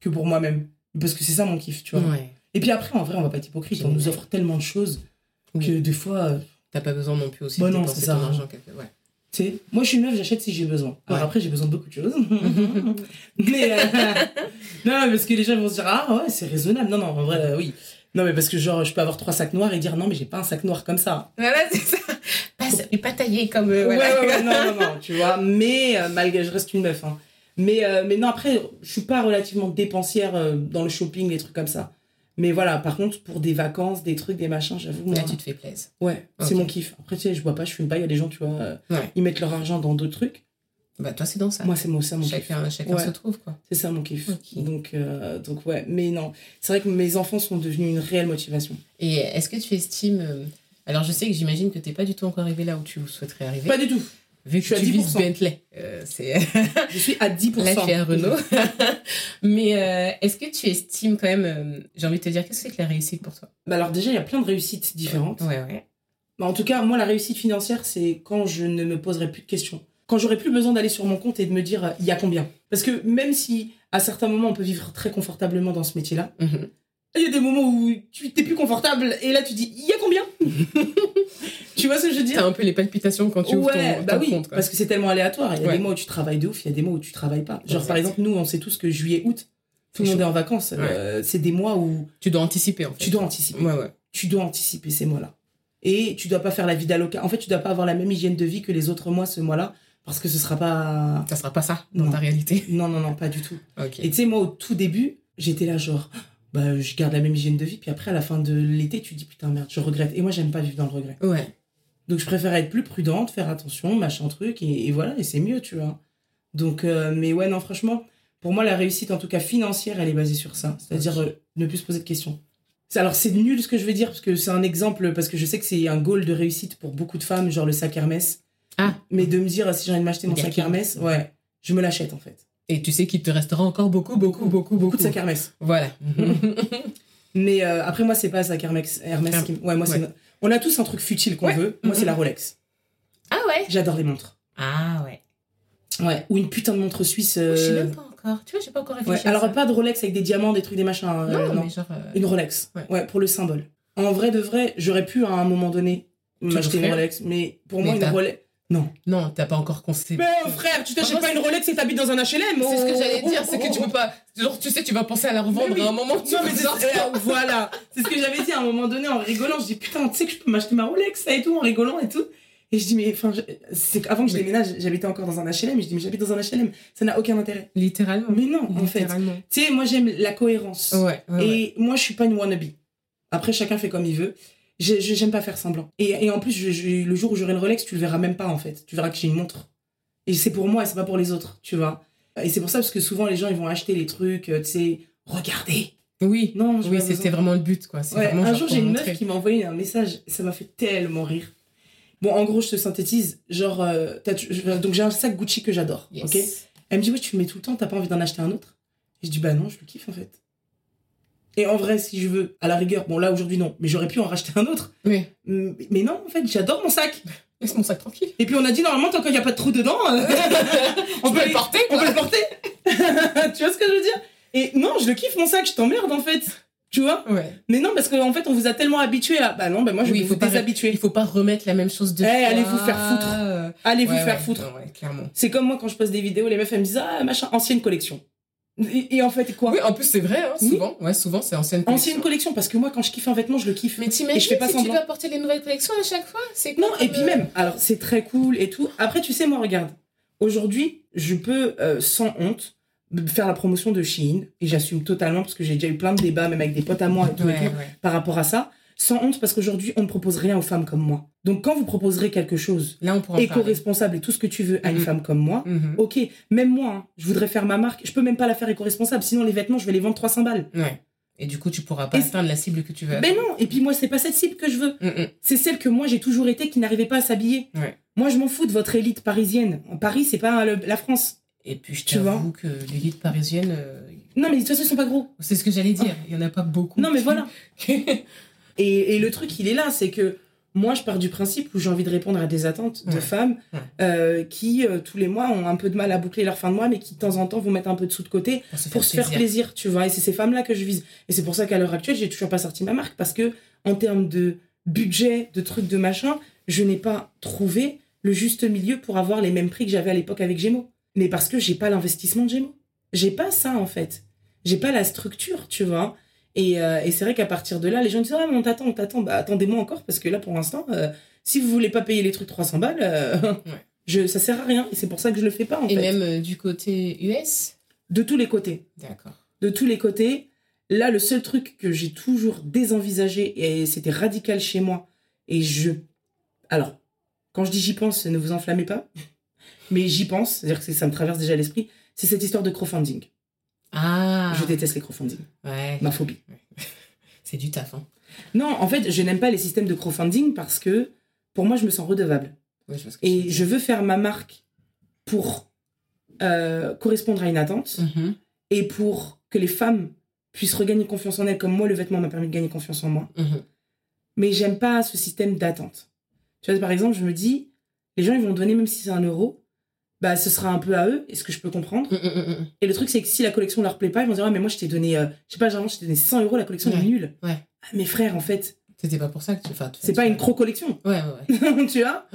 Speaker 2: que pour moi-même. Parce que c'est ça mon kiff, tu vois.
Speaker 1: Ouais.
Speaker 2: Et puis après, en vrai, on va pas être hypocrite. On nous offre tellement de choses
Speaker 1: Oui.
Speaker 2: que des fois, euh,
Speaker 1: T'as pas besoin non plus aussi
Speaker 2: Bah
Speaker 1: de
Speaker 2: non,
Speaker 1: dépenser ton
Speaker 2: ça.
Speaker 1: argent quelque ouais.
Speaker 2: moi je suis une meuf, j'achète si j'ai besoin. Alors
Speaker 1: Ouais.
Speaker 2: après, j'ai besoin de beaucoup de choses. mais euh, non, parce que les gens vont se dire, ah ouais, c'est raisonnable. Non, non, en vrai, euh, oui. Non, mais parce que genre, je peux avoir trois sacs noirs et dire, non, mais j'ai pas un sac noir comme ça.
Speaker 1: Voilà, c'est ça. Pas, taillé comme. euh,
Speaker 2: Ouais,
Speaker 1: voilà.
Speaker 2: ouais, ouais, non, non, non, tu vois. Mais euh, malgré, je reste une meuf. Hein. Mais, euh, mais non, après, je suis pas relativement dépensière euh, dans le shopping, les trucs comme ça. Mais voilà, par contre, pour des vacances, des trucs, des machins, j'avoue. moi,
Speaker 1: Là, tu te fais plaisir.
Speaker 2: Ouais, c'est mon kiff. Après, tu sais, je bois pas, je fume pas. Il y a des gens, tu vois,
Speaker 1: Ouais.
Speaker 2: ils mettent leur argent dans d'autres trucs.
Speaker 1: Bah, toi, c'est dans ça.
Speaker 2: Moi, c'est mon, ça, mon kiff.
Speaker 1: chacun chacun
Speaker 2: Ouais.
Speaker 1: se trouve, quoi.
Speaker 2: C'est ça mon kiff. Donc, euh, donc, ouais. Mais non, c'est vrai que mes enfants sont devenus une réelle motivation.
Speaker 1: Et est-ce que tu estimes. euh, Alors, je sais que j'imagine que t'es pas du tout encore arrivé là où tu souhaiterais arriver.
Speaker 2: Pas du tout.
Speaker 1: Vu que
Speaker 2: je suis à
Speaker 1: tu vises
Speaker 2: 10%.
Speaker 1: Bentley. Euh, c'est...
Speaker 2: Je suis à 10%.
Speaker 1: Là, tu es à Renault. Mais euh, est-ce que tu estimes quand même. J'ai envie de te dire, qu'est-ce que c'est que la réussite pour toi?
Speaker 2: Bah alors, déjà, il y a plein de réussites différentes.
Speaker 1: Ouais, ouais.
Speaker 2: Bah, en tout cas, moi, la réussite financière, c'est quand je ne me poserai plus de questions. Quand j'aurai plus besoin d'aller sur mon compte et de me dire, euh, il y a combien Parce que même si, à certains moments, on peut vivre très confortablement dans ce métier-là,
Speaker 1: Mhm.
Speaker 2: il y a des moments où tu t'es plus confortable et là, tu dis, il y a combien Tu vois ce que je veux dire
Speaker 1: T'as un peu les palpitations quand tu ouvres
Speaker 2: ouais,
Speaker 1: ton,
Speaker 2: bah
Speaker 1: ton
Speaker 2: oui,
Speaker 1: compte.
Speaker 2: Parce que c'est tellement aléatoire. Il y a
Speaker 1: Ouais.
Speaker 2: des mois où tu travailles de ouf, il y a des mois où tu travailles pas. Genre, par exemple, nous, on sait tous que juillet, août, tout le monde est en vacances. Euh, c'est des mois où
Speaker 1: Tu dois anticiper, en fait.
Speaker 2: tu dois anticiper.
Speaker 1: Ouais, ouais.
Speaker 2: Tu dois anticiper ces mois-là. Et tu dois pas faire la vie d'allocat. En fait, tu dois pas avoir la même hygiène de vie que les autres mois ce mois-là, parce que ce sera pas.
Speaker 1: Ça sera pas ça dans
Speaker 2: Non.
Speaker 1: ta réalité.
Speaker 2: Non, non, non, pas du tout.
Speaker 1: Ok.
Speaker 2: Et tu sais, moi, au tout début, j'étais là, genre, bah, je garde la même hygiène de vie, puis après, à la fin de l'été, tu dis, putain, merde, je regrette. Et moi, j'aime pas vivre dans le regret.
Speaker 1: Ouais.
Speaker 2: Donc je préfère être plus prudente, faire attention, machin truc, et, et voilà, et c'est mieux, tu vois. Donc, euh, mais ouais, non, franchement, pour moi, la réussite, en tout cas financière, elle est basée sur ça. C'est-à-dire euh, ne plus se poser de questions. Alors c'est nul ce que je vais dire, parce que c'est un exemple, parce que je sais que c'est un goal de réussite pour beaucoup de femmes, genre le sac Hermès.
Speaker 1: Ah.
Speaker 2: Mais de me dire, si j'ai envie de m'acheter mon sac. Hermès, ouais, je me l'achète en fait.
Speaker 1: Et tu sais qu'il te restera encore beaucoup, beaucoup, beaucoup,
Speaker 2: Beaucoup de sacs Hermès.
Speaker 1: Voilà.
Speaker 2: Mais euh, après, moi, c'est pas sac Hermès. Hermès
Speaker 1: Ah,
Speaker 2: qui... Ouais, moi, c'est.
Speaker 1: ouais.
Speaker 2: On a tous un truc futile qu'on
Speaker 1: Ouais.
Speaker 2: veut. Moi,
Speaker 1: Mhm.
Speaker 2: c'est la Rolex.
Speaker 1: ah ouais?
Speaker 2: J'adore les montres.
Speaker 1: Ah ouais.
Speaker 2: Ouais. Ou une putain de montre suisse. euh,
Speaker 1: Je sais même pas encore. Tu vois, j'ai pas encore
Speaker 2: Ouais.
Speaker 1: réfléchi. à
Speaker 2: Alors,
Speaker 1: ça.
Speaker 2: pas de Rolex avec des diamants, des trucs, des machins. euh,
Speaker 1: Non,
Speaker 2: non.
Speaker 1: mais genre. euh,
Speaker 2: Une Rolex.
Speaker 1: Ouais.
Speaker 2: Pour le symbole. En vrai de vrai, j'aurais pu à un moment donné m'acheter une Rolex. Mais pour moi, une Rolex. Non.
Speaker 1: Non, t'as pas encore conçu.
Speaker 2: Mais oh, frère, tu t'achètes pas une Rolex et t'habites dans un HLM.
Speaker 1: C'est ce que
Speaker 2: oh,
Speaker 1: j'allais
Speaker 2: oh,
Speaker 1: dire,
Speaker 2: oh,
Speaker 1: c'est que
Speaker 2: oh,
Speaker 1: tu
Speaker 2: oh.
Speaker 1: peux pas. Genre, tu sais, tu vas penser à la revendre
Speaker 2: oui.
Speaker 1: à un moment. Tu
Speaker 2: Non, mais c'est- voilà, c'est ce que j'avais dit à un moment donné en rigolant. Je dis putain, tu sais que je peux m'acheter ma Rolex, ça et tout, en rigolant et tout. Et je dis, mais enfin, je- c'est qu'avant que je déménage, j'habitais encore dans un HLM. Et je dis, mais j'habite dans un HLM, ça n'a aucun intérêt.
Speaker 1: Littéralement.
Speaker 2: Mais non, en fait. Tu sais, moi j'aime la cohérence.
Speaker 1: Ouais, ouais, ouais.
Speaker 2: Et moi, je suis pas une wannabe. Après, chacun fait comme il veut. J'ai- j'ai- J'aime pas faire semblant. Et, et en plus, je- je- le jour où j'aurai une Rolex, tu le verras même pas en fait. Tu verras que j'ai une montre. Et c'est pour moi et c'est pas pour les autres, tu vois. Et c'est pour ça parce que souvent les gens ils vont acheter les trucs, euh, tu sais, regardez.
Speaker 1: Oui.
Speaker 2: Non,
Speaker 1: Oui, c'était vraiment le but, quoi.
Speaker 2: Ouais,
Speaker 1: vraiment
Speaker 2: un jour, j'ai une meuf qui m'a envoyé un message, ça m'a fait tellement rire. Bon, en gros, je te synthétise. Genre, euh, donc j'ai un sac Gucci que j'adore.
Speaker 1: Yes.
Speaker 2: ok? Elle me dit, ouais, tu le mets tout le temps, t'as pas envie d'en acheter un autre? Et je dis, bah non, je le kiffe en fait. Et en vrai, si je veux, à la rigueur, bon là aujourd'hui non, mais j'aurais pu en racheter un autre.
Speaker 1: Oui.
Speaker 2: Mais non, en fait, j'adore mon sac.
Speaker 1: Laisse mon sac tranquille.
Speaker 2: Et puis on a dit, normalement, tant qu'il n'y a pas de trou dedans, euh,
Speaker 1: On peut le porter,
Speaker 2: on peut le porter. tu vois ce que je veux dire? Et non, je le kiffe mon sac, je t'emmerde en fait. Tu vois?
Speaker 1: Ouais.
Speaker 2: Mais non, parce qu'en fait, on vous a tellement habitué à. Bah non, bah moi je
Speaker 1: Oui,
Speaker 2: vais vous
Speaker 1: faut pas-
Speaker 2: déshabituer.
Speaker 1: Il faut pas remettre la même chose de
Speaker 2: Eh, allez vous faire foutre. Allez vous
Speaker 1: ouais,
Speaker 2: faire foutre.
Speaker 1: clairement.
Speaker 2: C'est comme moi quand je poste des vidéos, les meufs elles me disent ah machin ancienne collection. Et, et en fait quoi
Speaker 1: Oui, en plus, c'est vrai, hein,
Speaker 2: Oui.
Speaker 1: souvent. Ouais, souvent, c'est ancienne
Speaker 2: Ancienne
Speaker 1: collection.
Speaker 2: collection parce que moi quand je kiffe un vêtement je le kiffe.
Speaker 1: Mais t'imagines
Speaker 2: fais pas
Speaker 1: si tu
Speaker 2: semblant.
Speaker 1: dois porter les nouvelles collections à chaque fois C'est
Speaker 2: Non et puis
Speaker 1: euh,
Speaker 2: même alors c'est très cool et tout. Après tu sais moi regarde aujourd'hui je peux euh, sans honte faire la promotion de Shein et j'assume totalement parce que j'ai déjà eu plein de débats même avec des potes à moi et tout, et
Speaker 1: Ouais,
Speaker 2: tout
Speaker 1: ouais.
Speaker 2: par rapport à ça. Sans honte parce qu'aujourd'hui on ne propose rien aux femmes comme moi. Donc quand vous proposerez quelque chose éco-responsable et tout ce que tu veux à une
Speaker 1: Mhm.
Speaker 2: femme comme moi,
Speaker 1: Mhm.
Speaker 2: ok, même moi, hein, je voudrais faire ma marque, je peux même pas la faire éco-responsable, sinon les vêtements, je vais les vendre 300 balles.
Speaker 1: Ouais. Et du coup, tu pourras pas
Speaker 2: Et-
Speaker 1: atteindre la cible que tu veux.
Speaker 2: Ben non, et puis moi, c'est pas cette cible que je veux.
Speaker 1: Mm, mm.
Speaker 2: C'est celle que moi, j'ai toujours été qui n'arrivait pas à s'habiller.
Speaker 1: Ouais.
Speaker 2: Moi, je m'en fous de votre élite parisienne. En Paris, c'est pas le- la France.
Speaker 1: Et puis, je t'avoue que l'élite parisienne, euh,
Speaker 2: Non, mais de toute façon, ils sont pas gros.
Speaker 1: c'est ce que j'allais dire. Il y en a pas beaucoup.
Speaker 2: Non, mais
Speaker 1: qui-
Speaker 2: voilà. Et, et le truc, il est là, c'est que moi, je pars du principe où j'ai envie de répondre à des attentes de
Speaker 1: Ouais.
Speaker 2: femmes
Speaker 1: Ouais.
Speaker 2: euh, qui, euh, tous les mois, ont un peu de mal à boucler leur fin de mois, mais qui, de temps en temps, vont mettre un peu de sous de côté
Speaker 1: pour se
Speaker 2: pour se faire plaisir, tu vois. Et c'est ces femmes-là que je vise. Et c'est pour ça qu'à l'heure actuelle, j'ai toujours pas sorti ma marque parce que en termes de budget, de trucs, de machin, je n'ai pas trouvé le juste milieu pour avoir les mêmes prix que j'avais à l'époque avec Gémeaux. Mais parce que j'ai pas l'investissement de Gémeaux. J'ai pas ça en fait. J'ai pas la structure, tu vois. Et, euh, et c'est vrai qu'à partir de là, les gens disent ah mais on t'attend, on t'attend. Bah attendez-moi encore parce que là pour l'instant, euh, si vous voulez pas payer les trucs 300 balles, euh, je, ça sert à rien. Et c'est pour ça que je le fais pas en
Speaker 1: Et
Speaker 2: fait.
Speaker 1: même euh, du côté US
Speaker 2: De tous les côtés
Speaker 1: D'accord.
Speaker 2: de tous les côtés. Là, le seul truc que j'ai toujours désenvisagé, et c'était radical chez moi, et je... Alors, quand je dis j'y pense, ne vous enflammez pas, mais j'y pense, c'est-à-dire que ça me traverse déjà l'esprit, c'est cette histoire de crowdfunding.
Speaker 1: Ah
Speaker 2: Je déteste les crowdfunding,
Speaker 1: Ouais.
Speaker 2: ma phobie.
Speaker 1: C'est du taf, hein.
Speaker 2: Non, en fait, je n'aime pas les systèmes de crowdfunding parce que, pour moi, je me sens redevable.
Speaker 1: Ouais, je
Speaker 2: Et je veux faire ma marque pour euh, correspondre à une attente,
Speaker 1: Mhm,
Speaker 2: et pour que les femmes puissent regagner confiance en elles, comme moi, le vêtement m'a permis de gagner confiance en moi.
Speaker 1: mhm.
Speaker 2: mais j'aime pas ce système d'attente. Tu vois, par exemple, je me dis, les gens, ils vont donner, même si c'est un euro, bah, ce sera un peu à eux, est-ce que je peux comprendre
Speaker 1: Mm, mm, mm.
Speaker 2: Et le truc, c'est que si la collection leur plaît pas, ils vont dire, ah, mais moi, je t'ai donné, euh, je sais pas, généralement, je t'ai donné 100 euros, la collection
Speaker 1: Ouais.
Speaker 2: est nulle.
Speaker 1: Ouais.
Speaker 2: Ah, mais frère, en fait,
Speaker 1: C'était pas pour ça que tu. Enfin,
Speaker 2: c'est pas une cro-collection,
Speaker 1: Ouais, ouais, ouais.
Speaker 2: tu vois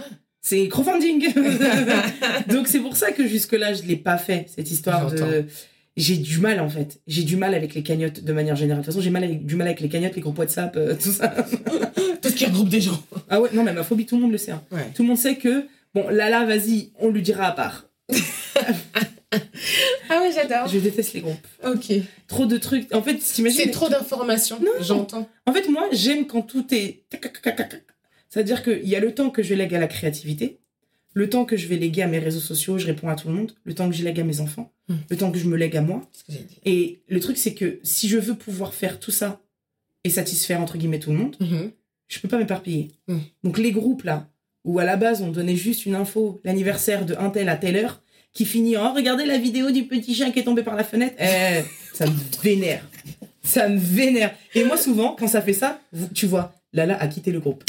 Speaker 2: C'est crowdfunding. Donc, c'est pour ça que jusque-là, je l'ai pas fait, cette histoire de. J'ai du mal, en fait. J'ai du mal avec les cagnottes de manière générale. De toute façon, j'ai mal avec, du mal avec les cagnottes, les groupes WhatsApp, euh, tout ça.
Speaker 1: Tout ce qui regroupe des gens.
Speaker 2: Ah ouais, non, mais ma phobie, tout le monde le sait. hein.
Speaker 1: Ouais.
Speaker 2: Tout le monde sait que, bon, Lala, vas-y, on lui dira à part.
Speaker 1: Ah ouais, j'adore.
Speaker 2: Je déteste les groupes.
Speaker 1: Ok.
Speaker 2: Trop de trucs. En fait, t'imagines.
Speaker 1: C'est trop d'informations.
Speaker 2: Non.
Speaker 1: J'entends.
Speaker 2: En fait, moi, j'aime quand tout est. C'est-à-dire qu'il y a le temps que je lègue à la créativité, le temps que je vais léguer à mes réseaux sociaux, je réponds à tout le monde, le temps que je lègue à mes enfants, le temps que je me lègue à moi. Et le truc, c'est que si je veux pouvoir faire tout ça et satisfaire, entre guillemets, tout le monde,
Speaker 1: Mhm.
Speaker 2: je peux pas m'éparpiller. Donc les groupes, là, où à la base, on donnait juste une info, l'anniversaire de un tel à telle heure, qui finit en « Oh, regardez la vidéo du petit chien qui est tombé par la fenêtre Eh, ça me vénère. Ça me vénère. Et moi, souvent, quand ça fait ça, tu vois, Lala a quitté le groupe.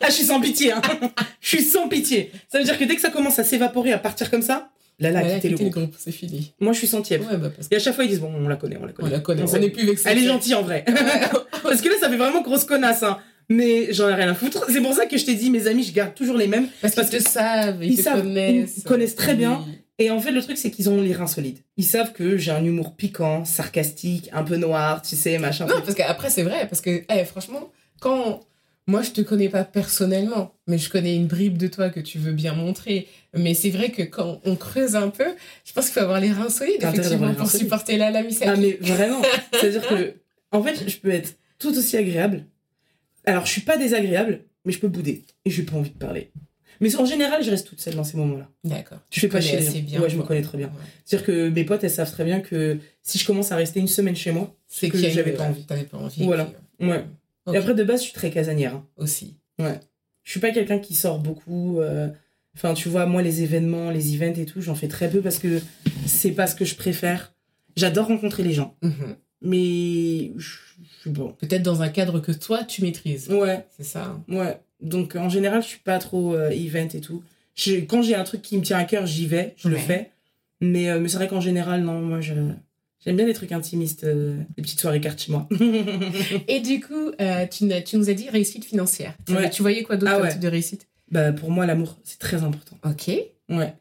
Speaker 2: ah, je suis sans pitié, hein. Je suis sans pitié. Ça veut dire que dès que ça commence à s'évaporer, à partir comme ça, Lala a
Speaker 1: Ouais,
Speaker 2: quitté le groupe.
Speaker 1: c'est fini.
Speaker 2: Moi, je suis centième.
Speaker 1: Ouais, bah, parce
Speaker 2: Et à chaque fois, ils disent Bon, on la connaît, on la connaît.
Speaker 1: la connaît. On n'est plus vexé.
Speaker 2: Elle est gentille en vrai. Parce que là, ça fait vraiment grosse connasse, hein. Mais j'en ai rien à foutre. C'est pour ça que je t'ai dit, mes amis, je garde toujours les mêmes.
Speaker 1: Parce
Speaker 2: Parce
Speaker 1: qu'ils te savent, ils, te
Speaker 2: savent,
Speaker 1: connaissent.
Speaker 2: ils connaissent très bien. Et en fait, le truc, c'est qu'ils ont les reins solides. Ils savent que j'ai un humour piquant, sarcastique, un peu noir, tu sais, machin.
Speaker 1: Non, parce qu'après, c'est vrai. Parce que, eh, franchement, quand. Moi, je te connais pas personnellement, mais je connais une bribe de toi que tu veux bien montrer. Mais c'est vrai que quand on creuse un peu, je pense qu'il faut avoir les reins solides, effectivement, pour
Speaker 2: solides.
Speaker 1: supporter la la.
Speaker 2: Ah, mais vraiment. C'est-à-dire que, en fait, je peux être tout aussi agréable. Alors, je suis pas désagréable, mais je peux bouder. Et j'ai pas envie de parler. Mais en général, je reste toute seule dans ces moments-là.
Speaker 1: D'accord.
Speaker 2: Je fais pas chier les gens.
Speaker 1: bien,
Speaker 2: ouais, je me connais très bien.
Speaker 1: Ouais.
Speaker 2: C'est-à-dire que mes potes, elles savent très bien que si je commence à rester une semaine chez moi,
Speaker 1: C'est
Speaker 2: que j'avais pas envie.
Speaker 1: T'avais pas envie.
Speaker 2: Voilà.
Speaker 1: puis, euh,
Speaker 2: Ouais. Et après, de base, je suis très casanière. hein.
Speaker 1: Aussi.
Speaker 2: Je suis pas quelqu'un qui sort beaucoup. euh, Enfin, tu vois, moi, les événements, les events et tout, j'en fais très peu parce que c'est pas ce que je préfère. J'adore rencontrer les gens,
Speaker 1: Mhm.
Speaker 2: Mais je suis bon.
Speaker 1: Peut-être dans un cadre que toi, tu maîtrises.
Speaker 2: Ouais,
Speaker 1: C'est ça.
Speaker 2: ouais. Donc, en général, je suis pas trop euh, event et tout. Je- quand j'ai un truc qui me tient à cœur, j'y vais, je le fais. Mais, euh, mais c'est vrai qu'en général, non, moi, je. J'aime bien les trucs intimistes, euh, les petites soirées cartes chez moi.
Speaker 1: Et du coup, euh, tu, nous as dit réussite financière. Tu,
Speaker 2: Ouais.
Speaker 1: tu voyais quoi d'autre
Speaker 2: Ah ouais.
Speaker 1: de réussite?
Speaker 2: Bah, pour moi, l'amour, c'est très important.
Speaker 1: Ok.
Speaker 2: Ouais.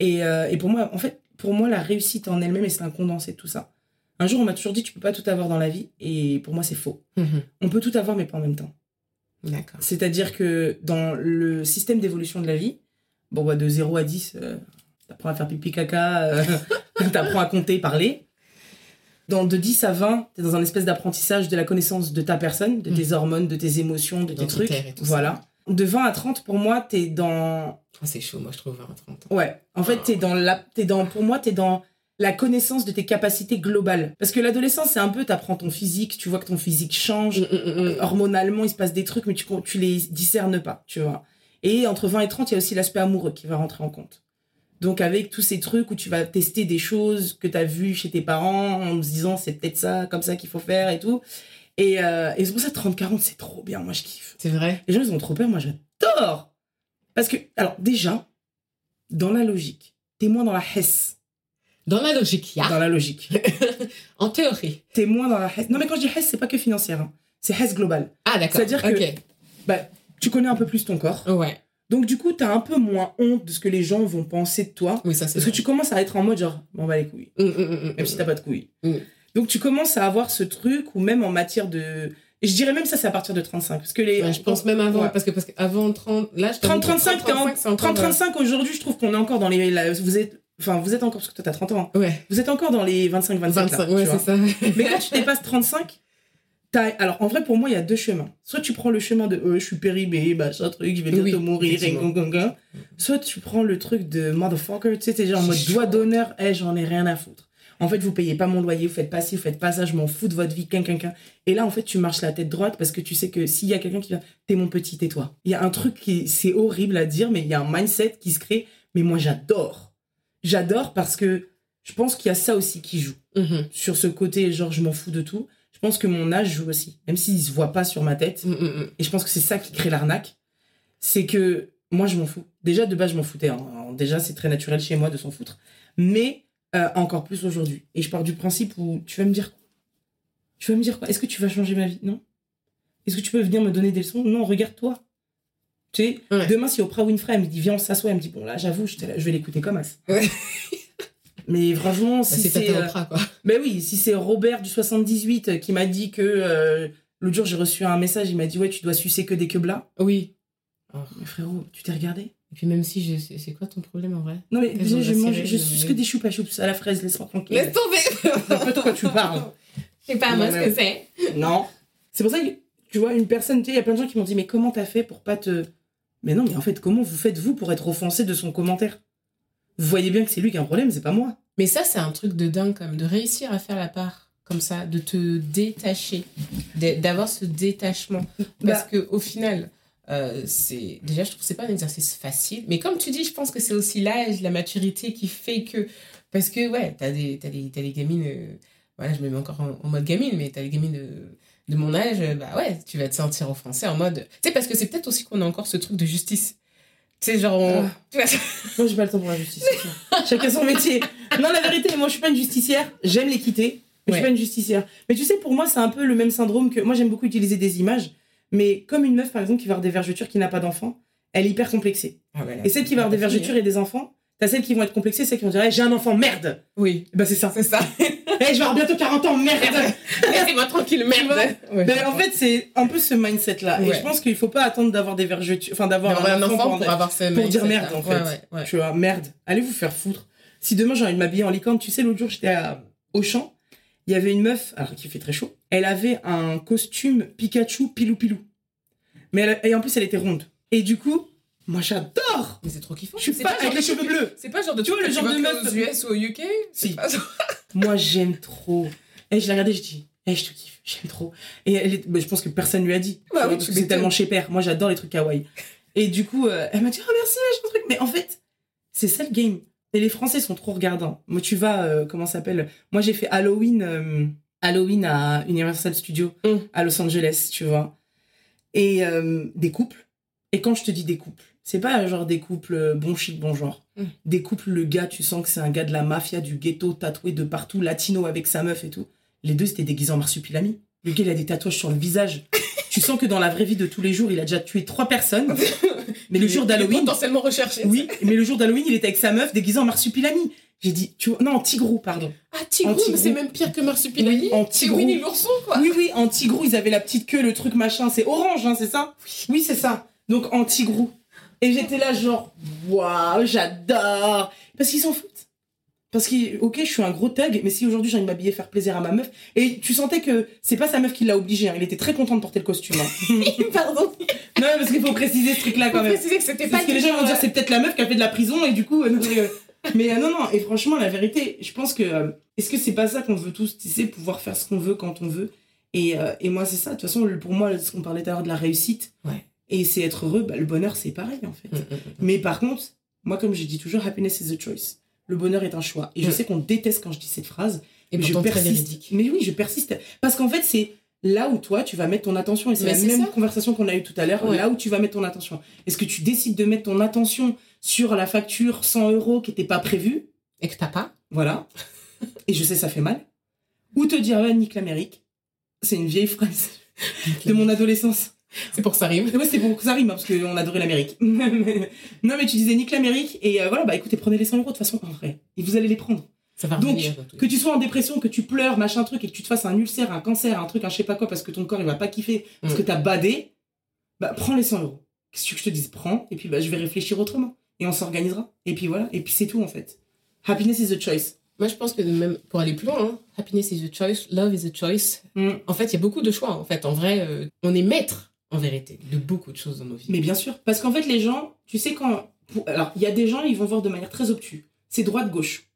Speaker 2: Et, et pour moi, en fait, pour moi, la réussite en elle-même, et c'est un condensé de tout ça. Un jour, on m'a toujours dit, tu peux pas tout avoir dans la vie. Et pour moi, c'est faux.
Speaker 1: Mhm.
Speaker 2: On peut tout avoir, mais pas en même temps.
Speaker 1: D'accord.
Speaker 2: C'est-à-dire que dans le système d'évolution de la vie, bon, bah, de 0 à 10, euh, t'apprends à faire pipi caca, euh, t'apprends à compter, parler. Dans, de 10 à 20, t'es dans un espèce d'apprentissage de la connaissance de ta personne, de tes hormones, de tes émotions, de tes trucs.
Speaker 1: Identitaire et tout ça.
Speaker 2: Voilà. De 20 à 30, pour moi, t'es dans
Speaker 1: Ah, c'est chaud, moi, je trouve, à 30 ans.
Speaker 2: Ouais, en fait, t'es dans la, t'es dans, pour moi, t'es dans la connaissance de tes capacités globales. Parce que l'adolescence, c'est un peu, t'apprends ton physique, tu vois que ton physique change,
Speaker 1: Mm, mm, mm.
Speaker 2: hormonalement, il se passe des trucs, mais tu, tu les discernes pas, tu vois. Et entre 20 et 30, il y a aussi l'aspect amoureux qui va rentrer en compte. Donc, avec tous ces trucs où tu vas tester des choses que t'as vues chez tes parents, en se disant, c'est peut-être ça, comme ça qu'il faut faire et tout. Et, euh, et c'est pour ça, 30-40, c'est trop bien, moi, je kiffe.
Speaker 1: C'est vrai?
Speaker 2: Les gens, ils ont trop peur, moi j'adore. Parce que, alors déjà, dans la logique, t'es moins dans la hesse.
Speaker 1: Dans la logique, il y a.
Speaker 2: Dans la logique.
Speaker 1: En théorie.
Speaker 2: T'es moins dans la hesse. Non, mais quand je dis hesse, c'est pas que financière. hein. C'est hesse globale.
Speaker 1: Ah, d'accord.
Speaker 2: C'est-à-dire que-
Speaker 1: Ok.
Speaker 2: Bah, tu connais un peu plus ton corps.
Speaker 1: Ouais.
Speaker 2: Donc, du coup, t'as un peu moins honte de ce que les gens vont penser de toi.
Speaker 1: Oui, ça, c'est
Speaker 2: Parce que tu commences à être en mode genre, bon, bah les couilles.
Speaker 1: Mm, mm, mm,
Speaker 2: Même si t'as pas de couilles. Donc, tu commences à avoir ce truc, ou même en matière de. et Je dirais même ça, c'est à partir de 35. Parce que les.
Speaker 1: Ouais, je pense même avant,
Speaker 2: Ouais.
Speaker 1: parce que parce qu'avant 30, là, je t'avoue que
Speaker 2: 30-35, t'es en-
Speaker 1: 35, c'est encore,
Speaker 2: 30-35 aujourd'hui, je trouve qu'on est encore dans les. la- vous êtes. Enfin, vous êtes encore, parce que toi t'as 30 ans, hein.
Speaker 1: Ouais,
Speaker 2: vous êtes encore dans les 25-27.
Speaker 1: 25,
Speaker 2: là,
Speaker 1: ouais, c'est ça.
Speaker 2: Mais quand tu dépasses 35, t'as... alors en vrai, pour moi, il y a deux chemins. Soit tu prends le chemin de euh, je suis périmé, machin truc, je vais bientôt
Speaker 1: Oui,
Speaker 2: mourir, et gong, gong, gong. Soit tu prends le truc de motherfucker, tu sais, t'es genre en mode doigt d'honneur, eh, j'en ai rien à foutre. En fait, vous payez pas mon loyer, vous faites pas ci, vous faites pas ça, je m'en fous de votre vie, quin, quin, quin. Et là, en fait, tu marches la tête droite parce que tu sais que s'il y a quelqu'un qui vient, t'es mon petit, tais-toi. Il y a un truc qui, c'est horrible à dire, mais il y a un mindset qui se crée. Mais moi, j'adore. J'adore parce que je pense qu'il y a ça aussi qui joue
Speaker 1: Mhm.
Speaker 2: sur ce côté, genre, je m'en fous de tout. Je pense que mon âge joue aussi, même s'il se voit pas sur ma tête.
Speaker 1: Mm, mm, mm.
Speaker 2: Et je pense que c'est ça qui crée l'arnaque. C'est que moi, je m'en fous. Déjà, de base, je m'en foutais. hein. Déjà, c'est très naturel chez moi de s'en foutre. Mais euh, encore plus aujourd'hui. Et je pars du principe où tu vas me dire quoi? Tu vas me dire quoi? Est-ce que tu vas changer ma vie? Non? Est-ce que tu peux venir me donner des leçons? Non, regarde-toi. Tu sais,
Speaker 1: Ouais.
Speaker 2: demain, si Oprah Winfrey elle me dit viens, on s'assoit, elle me dit bon, là, j'avoue, là, je vais l'écouter comme as.
Speaker 1: Ouais.
Speaker 2: Mais franchement,
Speaker 1: Bah,
Speaker 2: si
Speaker 1: c'est
Speaker 2: euh,
Speaker 1: Oprah, quoi.
Speaker 2: mais oui, si c'est Robert du 78 qui m'a dit que euh, l'autre jour j'ai reçu un message, il m'a dit ouais tu dois sucer que des queblas.
Speaker 1: Oui.
Speaker 2: Mais frérot, tu t'es regardé?
Speaker 1: Et puis même si je... c'est quoi ton problème en vrai?
Speaker 2: Non mais déjà je mange, je suce que des choupa choups à la fraise, laisse-moi tranquille.
Speaker 1: Laisse tomber
Speaker 2: De quoi tu parles
Speaker 1: Je sais pas moi ce que c'est.
Speaker 2: Non. C'est pour ça que Tu vois, une personne, tu sais, il y a plein de gens qui m'ont dit, mais comment t'as fait pour pas te. Mais non, mais en fait, comment vous faites vous pour être offensé de son commentaire? Vous voyez bien que c'est lui qui a un problème, c'est pas moi.
Speaker 1: Mais ça, c'est un truc de dingue quand même, de réussir à faire la part comme ça, de te détacher, d'avoir ce détachement. Parce
Speaker 2: Bah.
Speaker 1: que au final, euh, c'est déjà, je trouve que c'est pas un exercice facile. Mais comme tu dis, je pense que c'est aussi l'âge, la maturité qui fait que. Parce que, ouais, t'as des, t'as des, des gamines. euh, voilà, je me mets encore en, en mode gamine, mais t'as des gamines de, de mon âge, euh, bah ouais, tu vas te sentir offensé en mode. Tu sais, parce que c'est peut-être aussi qu'on a encore ce truc de justice. Tu sais, genre, on-
Speaker 2: Ah. Moi, j'ai pas le temps pour la justice. Chacun son métier. Non, la vérité, moi, je suis pas une justicière. J'aime l'équité, mais je suis pas une justicière. Mais tu sais, pour moi, c'est un peu le même syndrome que. Moi, j'aime beaucoup utiliser des images, mais comme une meuf, par exemple, qui va avoir des vergetures, qui n'a pas d'enfant, elle est hyper complexée.
Speaker 1: Ah là,
Speaker 2: Et celles qui vont avoir des vergetures et des enfants, t'as celles qui vont être complexées, celles qui vont dire J'ai un enfant, merde
Speaker 1: Oui,
Speaker 2: Bah, c'est ça.
Speaker 1: c'est ça.
Speaker 2: Eh, je vais avoir bientôt 40 ans, merde
Speaker 1: Laissez-moi tranquille, merde. Ouais.
Speaker 2: Ben, en fait, c'est un peu ce mindset-là. Et je pense qu'il faut pas attendre d'avoir des vergetures, enfin d'avoir
Speaker 1: D'avoir un enfant
Speaker 2: pour,
Speaker 1: pour avoir ce
Speaker 2: pour dire merde, en fait.
Speaker 1: Ouais.
Speaker 2: Tu vois, merde, allez vous faire foutre. Si demain j'ai envie de m'habiller en licorne, tu sais, l'autre jour j'étais à Auchan, il y avait une meuf, alors qu'il fait très chaud, elle avait un costume Pikachu pilou pilou. Mais elle- et en plus elle était ronde. Et du coup, moi j'adore
Speaker 1: Mais c'est trop kiffant.
Speaker 2: Je suis
Speaker 1: C'est
Speaker 2: pas
Speaker 1: genre
Speaker 2: avec les cheveux bleus.
Speaker 1: C'est pas genre de
Speaker 2: Tu vois, le genre de meuf-
Speaker 1: aux US ou au UK
Speaker 2: Si.
Speaker 1: Pas
Speaker 2: Moi j'aime trop. Et je l'ai regardée, je dis, eh, je te kiffe, j'aime trop. Et elle est- je pense que personne lui a dit.
Speaker 1: Bah oui,
Speaker 2: c'est tellement chez père. Moi j'adore les trucs kawaii. Et du coup, euh, elle m'a dit, oh merci, machin truc. Mais en fait, c'est ça le game. Et les Français sont trop regardants. Moi, tu vas, euh, comment ça s'appelle? Moi, j'ai fait Halloween, euh, Halloween à Universal Studios
Speaker 1: Mm.
Speaker 2: à Los Angeles, tu vois. Et des couples. Et quand je te dis des couples, c'est pas genre des couples euh, bon chic, bon genre.
Speaker 1: Mm.
Speaker 2: Des couples, le gars, tu sens que c'est un gars de la mafia, du ghetto, tatoué de partout, latino avec sa meuf et tout. Les deux, c'était déguisés en marsupilami. Le gars, il a des tatouages sur le visage. tu sens que dans la vraie vie de tous les jours, il a déjà tué trois personnes. Mais le jour d'Halloween,
Speaker 1: Potentiellement recherché.
Speaker 2: oui, mais le jour d'Halloween, il était avec sa meuf déguisée en marsupilami. J'ai dit, tu vois, non, en tigrou, pardon.
Speaker 1: Ah, Tigrou, mais c'est même pire que Marsupilami.
Speaker 2: Oui, en
Speaker 1: C'est
Speaker 2: tigrou.
Speaker 1: Winnie l'ourson, quoi.
Speaker 2: Oui, oui, en tigrou, ils avaient la petite queue, le truc machin. C'est orange, hein, c'est ça? Oui, c'est ça. Donc en tigrou. Et j'étais là, genre, waouh, j'adore. Parce qu'ils s'en foutent. Parce que, ok, je suis un gros thug, mais si aujourd'hui j'ai envie de m'habiller, faire plaisir à ma meuf, et tu sentais que c'est pas sa meuf qui l'a obligé, hein, il était très content de porter le costume. hein.
Speaker 1: Pardon.
Speaker 2: non, parce qu'il faut préciser ce truc-là quand
Speaker 1: Faut
Speaker 2: même.
Speaker 1: préciser que c'était pas
Speaker 2: Parce que les gens vont dire
Speaker 1: euh,
Speaker 2: c'est peut-être la meuf qui a fait de la prison et du coup. euh, rigole. Mais euh, non, non, et franchement, la vérité, je pense que. euh, Est-ce que c'est pas ça qu'on veut tous, tu sais, pouvoir faire ce qu'on veut quand on veut? Et, euh, et moi, c'est ça. De toute façon, pour moi, ce qu'on parlait tout à l'heure de la réussite,
Speaker 1: Ouais.
Speaker 2: Et c'est être heureux, bah, le bonheur, c'est pareil en fait.
Speaker 1: Mm, mm, mm.
Speaker 2: Mais par contre, moi, comme je dis toujours, happiness is a choice. Le bonheur est un choix. Et je sais qu'on déteste quand je dis cette phrase,
Speaker 1: Et
Speaker 2: mais je persiste. Mais oui, je persiste. Parce qu'en fait, c'est là où toi, tu vas mettre ton attention. Et c'est la même
Speaker 1: ça.
Speaker 2: conversation qu'on a eue tout à l'heure.
Speaker 1: Ouais.
Speaker 2: Là où tu vas mettre ton attention. Est-ce que tu décides de mettre ton attention sur la facture 100 euros qui n'était pas prévue?
Speaker 1: Et que t'as pas?
Speaker 2: Voilà. Et je sais, ça fait mal. Ou te dire, ouais, nique l'Amérique. C'est une vieille phrase de mon adolescence.
Speaker 1: C'est pour que ça rime.
Speaker 2: Ouais, c'était pour que ça rime, hein, parce qu'on adorait l'Amérique. non, mais tu disais nique l'Amérique. Et euh, voilà, bah écoutez, prenez les 100 euros de toute façon, en vrai. Et vous allez les prendre.
Speaker 1: Ça va
Speaker 2: Donc,
Speaker 1: revenir.
Speaker 2: Que tu sois en dépression, que tu pleures, machin truc, et que tu te fasses un ulcère, un cancer, un truc, un je sais pas quoi, parce que ton corps il va pas kiffer, parce
Speaker 1: Mm.
Speaker 2: que t'as badé, bah prends les 100 euros. Qu'est-ce que je te dise? Prends, et puis bah je vais réfléchir autrement. Et on s'organisera. Et puis voilà, et puis c'est tout en fait. Happiness is a choice.
Speaker 1: Moi, je pense que même pour aller plus loin, hein, happiness is a choice, love is a choice.
Speaker 2: Mm.
Speaker 1: En fait, il y a beaucoup de choix. En fait, en vrai, euh, on est maître, en vérité, de beaucoup de choses dans nos vies.
Speaker 2: Mais bien sûr. Parce qu'en fait, les gens, tu sais, quand. Alors, il y a des gens, ils vont voir de manière très obtuse. C'est droite-gauche.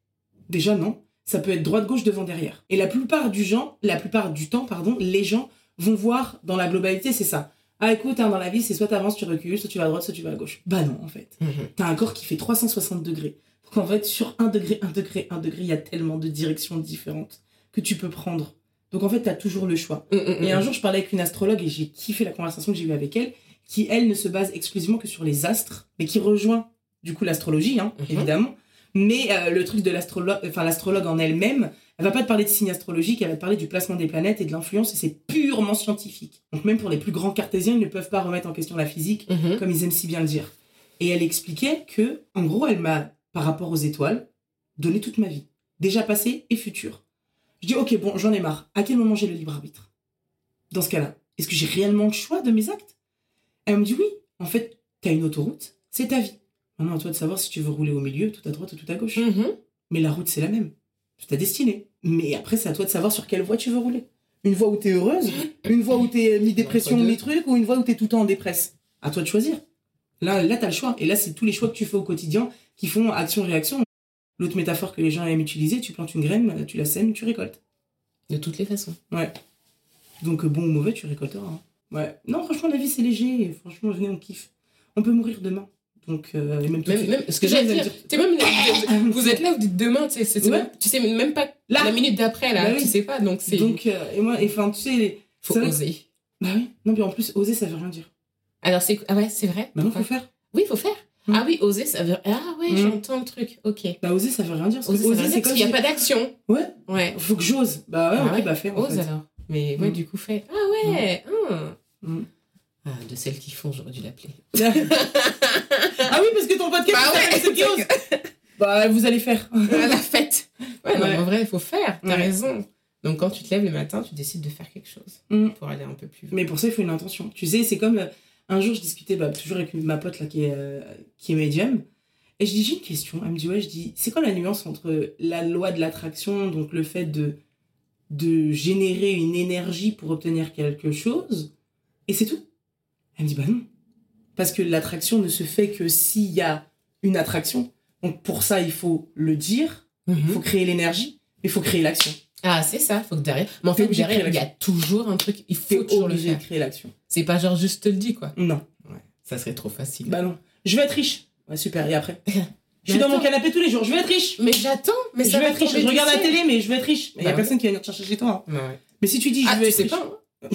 Speaker 2: Déjà, non. Ça peut être droite-gauche devant derrière. Et la plupart du gens, la plupart du temps, pardon, les gens vont voir dans la globalité, c'est ça. Ah, écoute, hein, dans la vie, c'est soit t'avances, tu recules, soit tu vas à droite, soit tu vas à gauche. Bah non, en fait.
Speaker 1: Mhm.
Speaker 2: T'as un corps qui fait 360 degrés. Donc en fait, sur un degré, un degré, un degré, il y a tellement de directions différentes que tu peux prendre. Donc en fait, t'as toujours le choix.
Speaker 1: Mm, mm,
Speaker 2: Et
Speaker 1: mm.
Speaker 2: un jour, je parlais avec une astrologue et j'ai kiffé la conversation que j'ai eue avec elle, qui, elle, ne se base exclusivement que sur les astres, mais qui rejoint, du coup, l'astrologie, hein,
Speaker 1: Mhm.
Speaker 2: évidemment. Mais euh, le truc de l'astrologue, enfin, l'astrologue en elle-même, elle va pas te parler de signes astrologiques, elle va te parler du placement des planètes et de l'influence, et c'est purement scientifique. Donc même pour les plus grands cartésiens, ils ne peuvent pas remettre en question la physique,
Speaker 1: Mhm.
Speaker 2: comme ils aiment si bien le dire. Et elle expliquait que, en gros, elle m'a, par rapport aux étoiles, donné toute ma vie, déjà passée et future. Je dis, ok, bon, j'en ai marre. À quel moment j'ai le libre arbitre? Dans ce cas-là, est-ce que j'ai réellement le choix de mes actes? Elle me dit, oui, en fait, t'as une autoroute, c'est ta vie. Maintenant, à toi de savoir si tu veux rouler au milieu, tout à droite ou tout à gauche.
Speaker 1: Mhm.
Speaker 2: Mais la route, c'est la même. C'est ta destinée. Mais après, c'est à toi de savoir sur quelle voie tu veux rouler. Une voie où t'es heureuse, une voie où t'es mi-dépression,
Speaker 1: Entre deux.
Speaker 2: mi-truc, ou une voie où t'es tout le temps en dépresse. À toi de choisir. Là, là t'as le choix. Et là, c'est tous les choix que tu fais au quotidien qui font action-réaction. L'autre métaphore que les gens aiment utiliser, tu plantes une graine, tu la sèmes, tu récoltes.
Speaker 1: De toutes les façons.
Speaker 2: Ouais. Donc, euh, bon ou mauvais, tu récolteras. hein. Ouais. Non, franchement, la vie, c'est léger. Franchement, venez, on kiffe. On peut mourir demain. Donc, euh, même
Speaker 1: Même, même, ce que j'allais dire,
Speaker 2: dire-
Speaker 1: même, vous êtes là, vous dites demain, tu sais,
Speaker 2: Ouais.
Speaker 1: tu sais même pas
Speaker 2: Là.
Speaker 1: la minute d'après, là,
Speaker 2: Bah oui.
Speaker 1: tu sais pas, donc c'est,
Speaker 2: Donc, euh, et moi, enfin, tu sais,
Speaker 1: faut oser.
Speaker 2: bah oui. Non, mais en plus, oser, ça veut rien dire.
Speaker 1: Alors, c'est, ah ouais, c'est vrai?
Speaker 2: Maintenant,
Speaker 1: Pourquoi
Speaker 2: faut faire.
Speaker 1: Oui, faut faire.
Speaker 2: Mm.
Speaker 1: Ah oui, oser, ça veut, ah ouais,
Speaker 2: Mm.
Speaker 1: j'entends le truc, ok.
Speaker 2: Bah, oser, ça veut rien dire.
Speaker 1: Oser,
Speaker 2: oser, c'est comme
Speaker 1: qu'il n'y a pas d'action.
Speaker 2: Ouais.
Speaker 1: Ouais.
Speaker 2: Faut que j'ose. Bah ouais,
Speaker 1: Ah
Speaker 2: ok,
Speaker 1: ouais.
Speaker 2: bah. En
Speaker 1: Ose
Speaker 2: fait.
Speaker 1: alors. Mais ouais,
Speaker 2: Mm.
Speaker 1: du coup, fait. Ah ouais. Ah, de celles qui font, j'aurais dû l'appeler.
Speaker 2: ah oui, parce que ton podcast,
Speaker 1: Bah ouais,
Speaker 2: ceux qui osent. Bah, vous allez faire.
Speaker 1: à la fête. Ouais, non, en vrai, il faut faire, t'as raison. Donc, quand tu te lèves le matin, tu décides de faire quelque chose pour aller un peu plus vite.
Speaker 2: Mais pour ça, il faut une intention. Tu sais, c'est comme euh, un jour, je discutais bah, toujours avec ma pote là, qui, est, euh, qui est médium. Et je dis, j'ai une question. Elle me dit, ouais, je dis, c'est quoi la nuance entre la loi de l'attraction, donc le fait de, de générer une énergie pour obtenir quelque chose, et c'est tout? Elle me dit, bah non. Parce que l'attraction ne se fait que s'il y a une attraction. Donc pour ça, il faut le dire, il
Speaker 1: Mhm.
Speaker 2: faut créer l'énergie, mais il faut créer l'action.
Speaker 1: Ah, c'est ça, faut que derrière. Mais en fait, derrière, il y a toujours un truc, il faut toujours le faire.
Speaker 2: créer l'action.
Speaker 1: C'est pas genre juste te le dis, quoi.
Speaker 2: Non.
Speaker 1: Ça serait trop facile.
Speaker 2: Bah non. Je vais être riche. Ouais, super. Et après? Je suis
Speaker 1: Mais
Speaker 2: dans mon canapé tous les jours. Je vais être riche.
Speaker 1: mais j'attends, mais
Speaker 2: je
Speaker 1: ça
Speaker 2: vais
Speaker 1: va
Speaker 2: être riche. Je regarde la télé, mais je vais être riche. Il y
Speaker 1: Bah
Speaker 2: a
Speaker 1: ouais.
Speaker 2: personne qui va venir te chercher chez toi. hein.
Speaker 1: Ouais, ouais.
Speaker 2: Mais si tu dis, je
Speaker 1: Ah, tu
Speaker 2: être riche.
Speaker 1: pas.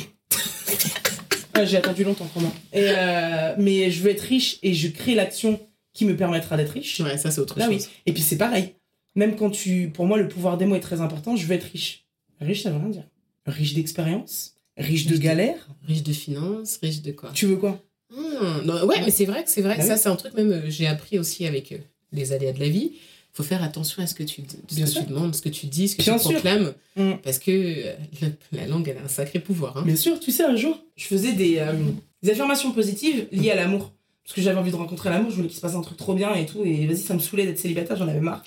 Speaker 2: Ah, J'ai attendu longtemps, vraiment. Et euh, mais je veux être riche et je crée l'action qui me permettra d'être riche.
Speaker 1: Ouais, ça, c'est autre
Speaker 2: Là,
Speaker 1: chose.
Speaker 2: oui. Et puis c'est pareil. Même quand tu. Pour moi, le pouvoir des mots est très important. Je veux être riche. Riche, ça veut rien dire. Riche d'expérience. Riche de
Speaker 1: Riche de-
Speaker 2: galère.
Speaker 1: Riche de finances, riche de quoi?
Speaker 2: Tu veux quoi?
Speaker 1: Hmm, non, ouais, mais c'est vrai que c'est vrai.
Speaker 2: Bah
Speaker 1: ça,
Speaker 2: oui.
Speaker 1: c'est un truc même euh, j'ai appris aussi avec euh, les aléas de la vie. faut faire attention à ce que tu, ce
Speaker 2: Bien
Speaker 1: que
Speaker 2: sûr.
Speaker 1: tu demandes, ce que tu dis, ce que
Speaker 2: Bien
Speaker 1: tu
Speaker 2: sûr.
Speaker 1: proclames.
Speaker 2: Mm.
Speaker 1: Parce que euh, la, la langue, elle a un sacré pouvoir. Hein.
Speaker 2: Bien sûr, tu sais, un jour, je faisais des, des affirmations positives liées à l'amour. Parce que j'avais envie de rencontrer l'amour, je voulais qu'il se passe un truc trop bien et tout. Et vas-y, ça me saoulait d'être célibataire, j'en avais marre.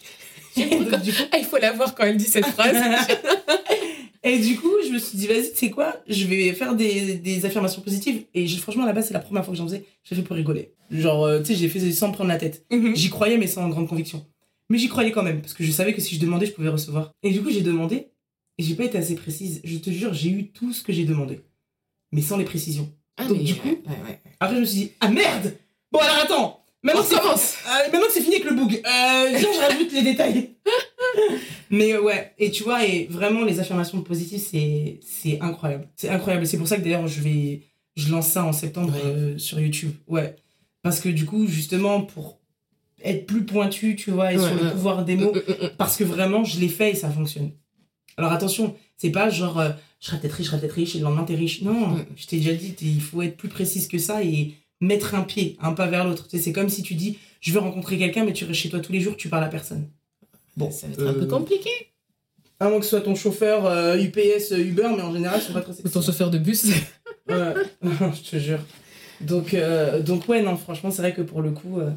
Speaker 1: Ah, il faut la voir quand elle dit cette phrase.
Speaker 2: et du coup, je me suis dit, vas-y, tu sais quoi, je vais faire des, des affirmations positives. Et je- franchement, là-bas, c'est la première fois que j'en faisais. J'ai fait pour rigoler. Genre, euh, tu sais, j'ai fait sans prendre la tête.
Speaker 1: Mhm.
Speaker 2: J'y croyais, mais sans grande conviction. Mais j'y croyais quand même, parce que je savais que si je demandais, je pouvais recevoir. Et du coup, j'ai demandé, et j'ai pas été assez précise. Je te jure, j'ai eu tout ce que j'ai demandé. Mais sans les précisions.
Speaker 1: Ah,
Speaker 2: Donc, du coup,
Speaker 1: ouais, ouais, ouais.
Speaker 2: Après, je me suis dit, ah merde Bon, alors attends Maintenant
Speaker 1: On
Speaker 2: que c'est
Speaker 1: commence.
Speaker 2: euh, maintenant que c'est fini avec le bug, euh, je rajoute les détails. Mais euh, ouais, et tu vois, et vraiment, les affirmations positives, c'est c'est incroyable. C'est incroyable. C'est pour ça que d'ailleurs, je vais. Je lance ça en septembre
Speaker 1: Ouais.
Speaker 2: euh, sur YouTube. Ouais. Parce que du coup, justement, pour être plus pointu, tu vois, et
Speaker 1: Ouais,
Speaker 2: sur le
Speaker 1: ouais.
Speaker 2: pouvoir des mots,
Speaker 1: mm, mm.
Speaker 2: parce que vraiment, je l'ai fait et ça fonctionne. Alors attention, c'est pas genre, euh, je serai peut-être riche, je serai peut-être riche, et le lendemain t'es riche. Non, je t'ai déjà dit, il faut être plus précise que ça et mettre un pied, un pas vers l'autre. Tu sais, C'est comme si tu dis, je veux rencontrer quelqu'un, mais tu restes chez toi tous les jours, tu parles à personne. Bon,
Speaker 1: ça va être un peu
Speaker 2: euh,
Speaker 1: compliqué.
Speaker 2: À moins que ce soit ton chauffeur euh, UPS, euh, Uber, mais en général, ils sont pas très sexy.
Speaker 1: Ton chauffeur de bus.
Speaker 2: Ouais, je te jure. Donc, euh, donc ouais, non, franchement, c'est vrai que pour le coup, euh,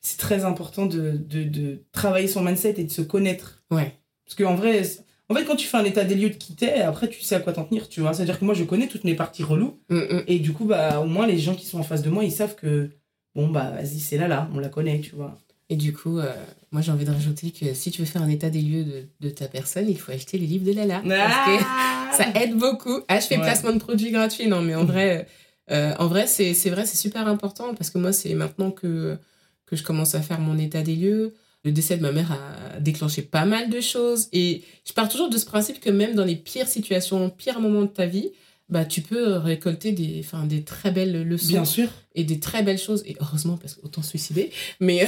Speaker 2: c'est très important de, de, de travailler son mindset et de se connaître.
Speaker 1: ouais.
Speaker 2: Parce qu'en vrai, c'est- en fait, quand tu fais un état des lieux de qui t'es, après, tu sais à quoi t'en tenir, tu vois. C'est-à-dire que moi, je connais toutes mes parties reloues.
Speaker 1: Mm, mm.
Speaker 2: Et du coup, bah, au moins, les gens qui sont en face de moi, ils savent que, bon, bah, vas-y, c'est là, là, on la connaît, tu vois.
Speaker 1: Et du coup, euh, moi j'ai envie de rajouter que si tu veux faire un état des lieux de, de ta personne, il faut acheter les livres de Lala. Parce que ça aide beaucoup. Ah, je fais
Speaker 2: Ouais.
Speaker 1: placement de produits gratuits. Non, mais en vrai, euh, en vrai c'est c'est vrai, c'est super important parce que moi, c'est maintenant que, que je commence à faire mon état des lieux. Le décès de ma mère a déclenché pas mal de choses. Et je pars toujours de ce principe que même dans les pires situations, pires moments de ta vie, bah, tu peux récolter des, enfin, des très belles leçons
Speaker 2: Bien sûr.
Speaker 1: et des très belles choses et heureusement parce qu'autant se suicider mais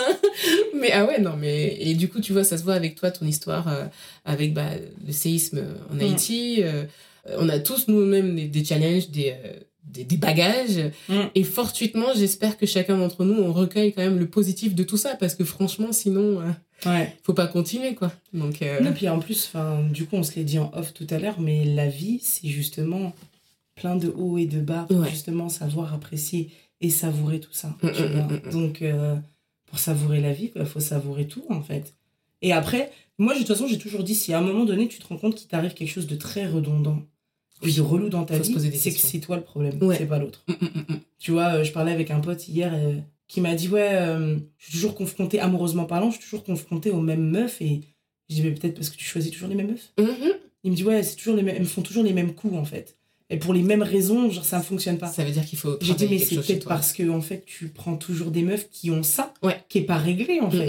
Speaker 1: mais ah ouais non mais et du coup tu vois ça se voit avec toi ton histoire euh, avec bah, le séisme en
Speaker 2: Mm.
Speaker 1: Haïti euh, on a tous nous-mêmes des, des challenges des, euh, des des bagages
Speaker 2: Mm.
Speaker 1: et fortuitement j'espère que chacun d'entre nous on recueille quand même le positif de tout ça parce que franchement sinon euh,
Speaker 2: Ouais.
Speaker 1: faut pas continuer quoi donc euh,
Speaker 2: Et puis en plus, du coup, on se l'est dit en off tout à l'heure, mais la vie, c'est justement plein de hauts et de bas pour
Speaker 1: Ouais.
Speaker 2: justement savoir apprécier et savourer tout ça.
Speaker 1: Mm,
Speaker 2: tu
Speaker 1: mm,
Speaker 2: vois.
Speaker 1: mm, mm.
Speaker 2: Donc, euh, pour savourer la vie, il faut savourer tout, en fait. Et après, moi, de toute façon, j'ai toujours dit, si à un moment donné, tu te rends compte qu'il t'arrive quelque chose de très redondant, plus relou dans ta vie, c'est que c'est toi le problème,
Speaker 1: Ouais.
Speaker 2: c'est pas l'autre.
Speaker 1: Mm, mm, mm.
Speaker 2: Tu vois, euh, je parlais avec un pote hier euh, qui m'a dit Ouais, euh, je suis toujours confrontée, amoureusement parlant, je suis toujours confrontée aux mêmes meufs. Et je dis Mais peut-être parce que tu choisis toujours les mêmes meufs?
Speaker 1: Mhm.
Speaker 2: Il me dit Ouais, c'est toujours les mêmes, elles me font toujours les mêmes coups en fait. Et pour les mêmes raisons, genre ça ne fonctionne pas.
Speaker 1: Ça veut dire qu'il faut
Speaker 2: J'ai dit Mais c'est peut-être parce que en fait tu prends toujours des meufs qui ont ça,
Speaker 1: Ouais.
Speaker 2: qui est pas réglé en fait.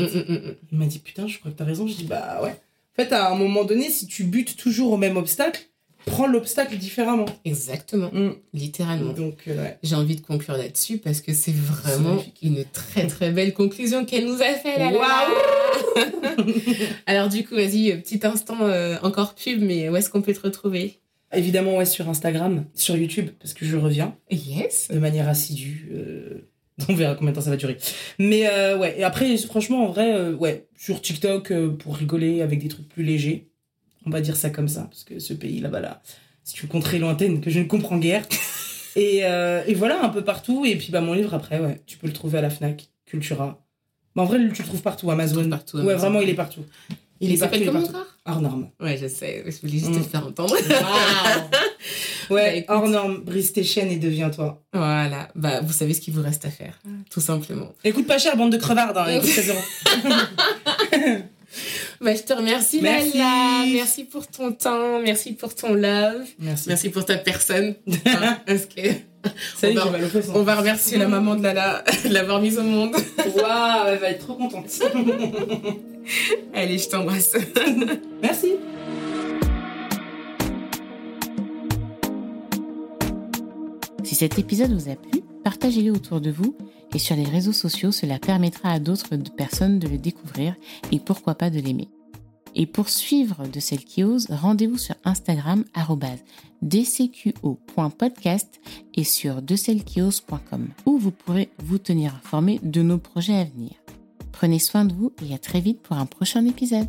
Speaker 2: Il m'a dit Putain, je crois que t'as raison. Je dis Bah ouais. En fait, à un moment donné, si tu butes toujours au même obstacle, prends l'obstacle différemment.
Speaker 1: Exactement,
Speaker 2: Mm.
Speaker 1: littéralement.
Speaker 2: Donc, euh, ouais.
Speaker 1: J'ai envie de conclure là-dessus parce que c'est vraiment une très très belle conclusion qu'elle nous a fait là. là. Alors du coup, vas-y, petit instant euh, encore pub, mais où est-ce qu'on peut te retrouver?
Speaker 2: Évidemment, ouais, sur Instagram, sur YouTube, parce que je reviens.
Speaker 1: Yes.
Speaker 2: de manière assidue. euh, On verra combien de temps ça va durer. Mais euh, ouais, et après, franchement, en vrai, euh, ouais, sur TikTok, euh, pour rigoler avec des trucs plus légers. On va dire ça comme ça, parce que ce pays là-bas, là, c'est une contrée lointaine que je ne comprends guère. et, euh, et voilà, un peu partout. Et puis, bah, mon livre, après, ouais, tu peux le trouver à la Fnac, Cultura. Mais en vrai, tu le trouves partout, Amazon.
Speaker 1: partout,
Speaker 2: Ouais, vraiment, il est partout. Il,
Speaker 1: Il
Speaker 2: est
Speaker 1: s'appelle comment encore?
Speaker 2: Hors norme.
Speaker 1: Ouais, je sais, je voulais juste te
Speaker 2: Mm.
Speaker 1: le faire entendre.
Speaker 2: Ouais,
Speaker 1: Bah,
Speaker 2: hors norme, brise tes chaînes et deviens-toi.
Speaker 1: voilà, bah vous savez ce qu'il vous reste à faire, tout simplement.
Speaker 2: Écoute pas cher, bande de crevards, hein, écoute.
Speaker 1: Bah je te remercie
Speaker 2: Merci.
Speaker 1: Lala, merci pour ton temps, merci pour ton love,
Speaker 2: Merci.
Speaker 1: merci pour ta personne. Hein, parce que
Speaker 2: Salut,
Speaker 1: On va- on va remercier la maman de Lala de l'avoir mise au monde.
Speaker 2: Waouh, elle va être trop contente.
Speaker 1: Allez, je t'embrasse.
Speaker 2: Merci.
Speaker 3: Si cet épisode vous a plu, partagez-le autour de vous et sur les réseaux sociaux, cela permettra à d'autres personnes de le découvrir et pourquoi pas de l'aimer. Et pour suivre de celles qui osent, rendez-vous sur Instagram dcqo.podcast et sur decellesquiosent.com où vous pourrez vous tenir informé de nos projets à venir. Prenez soin de vous et à très vite pour un prochain épisode.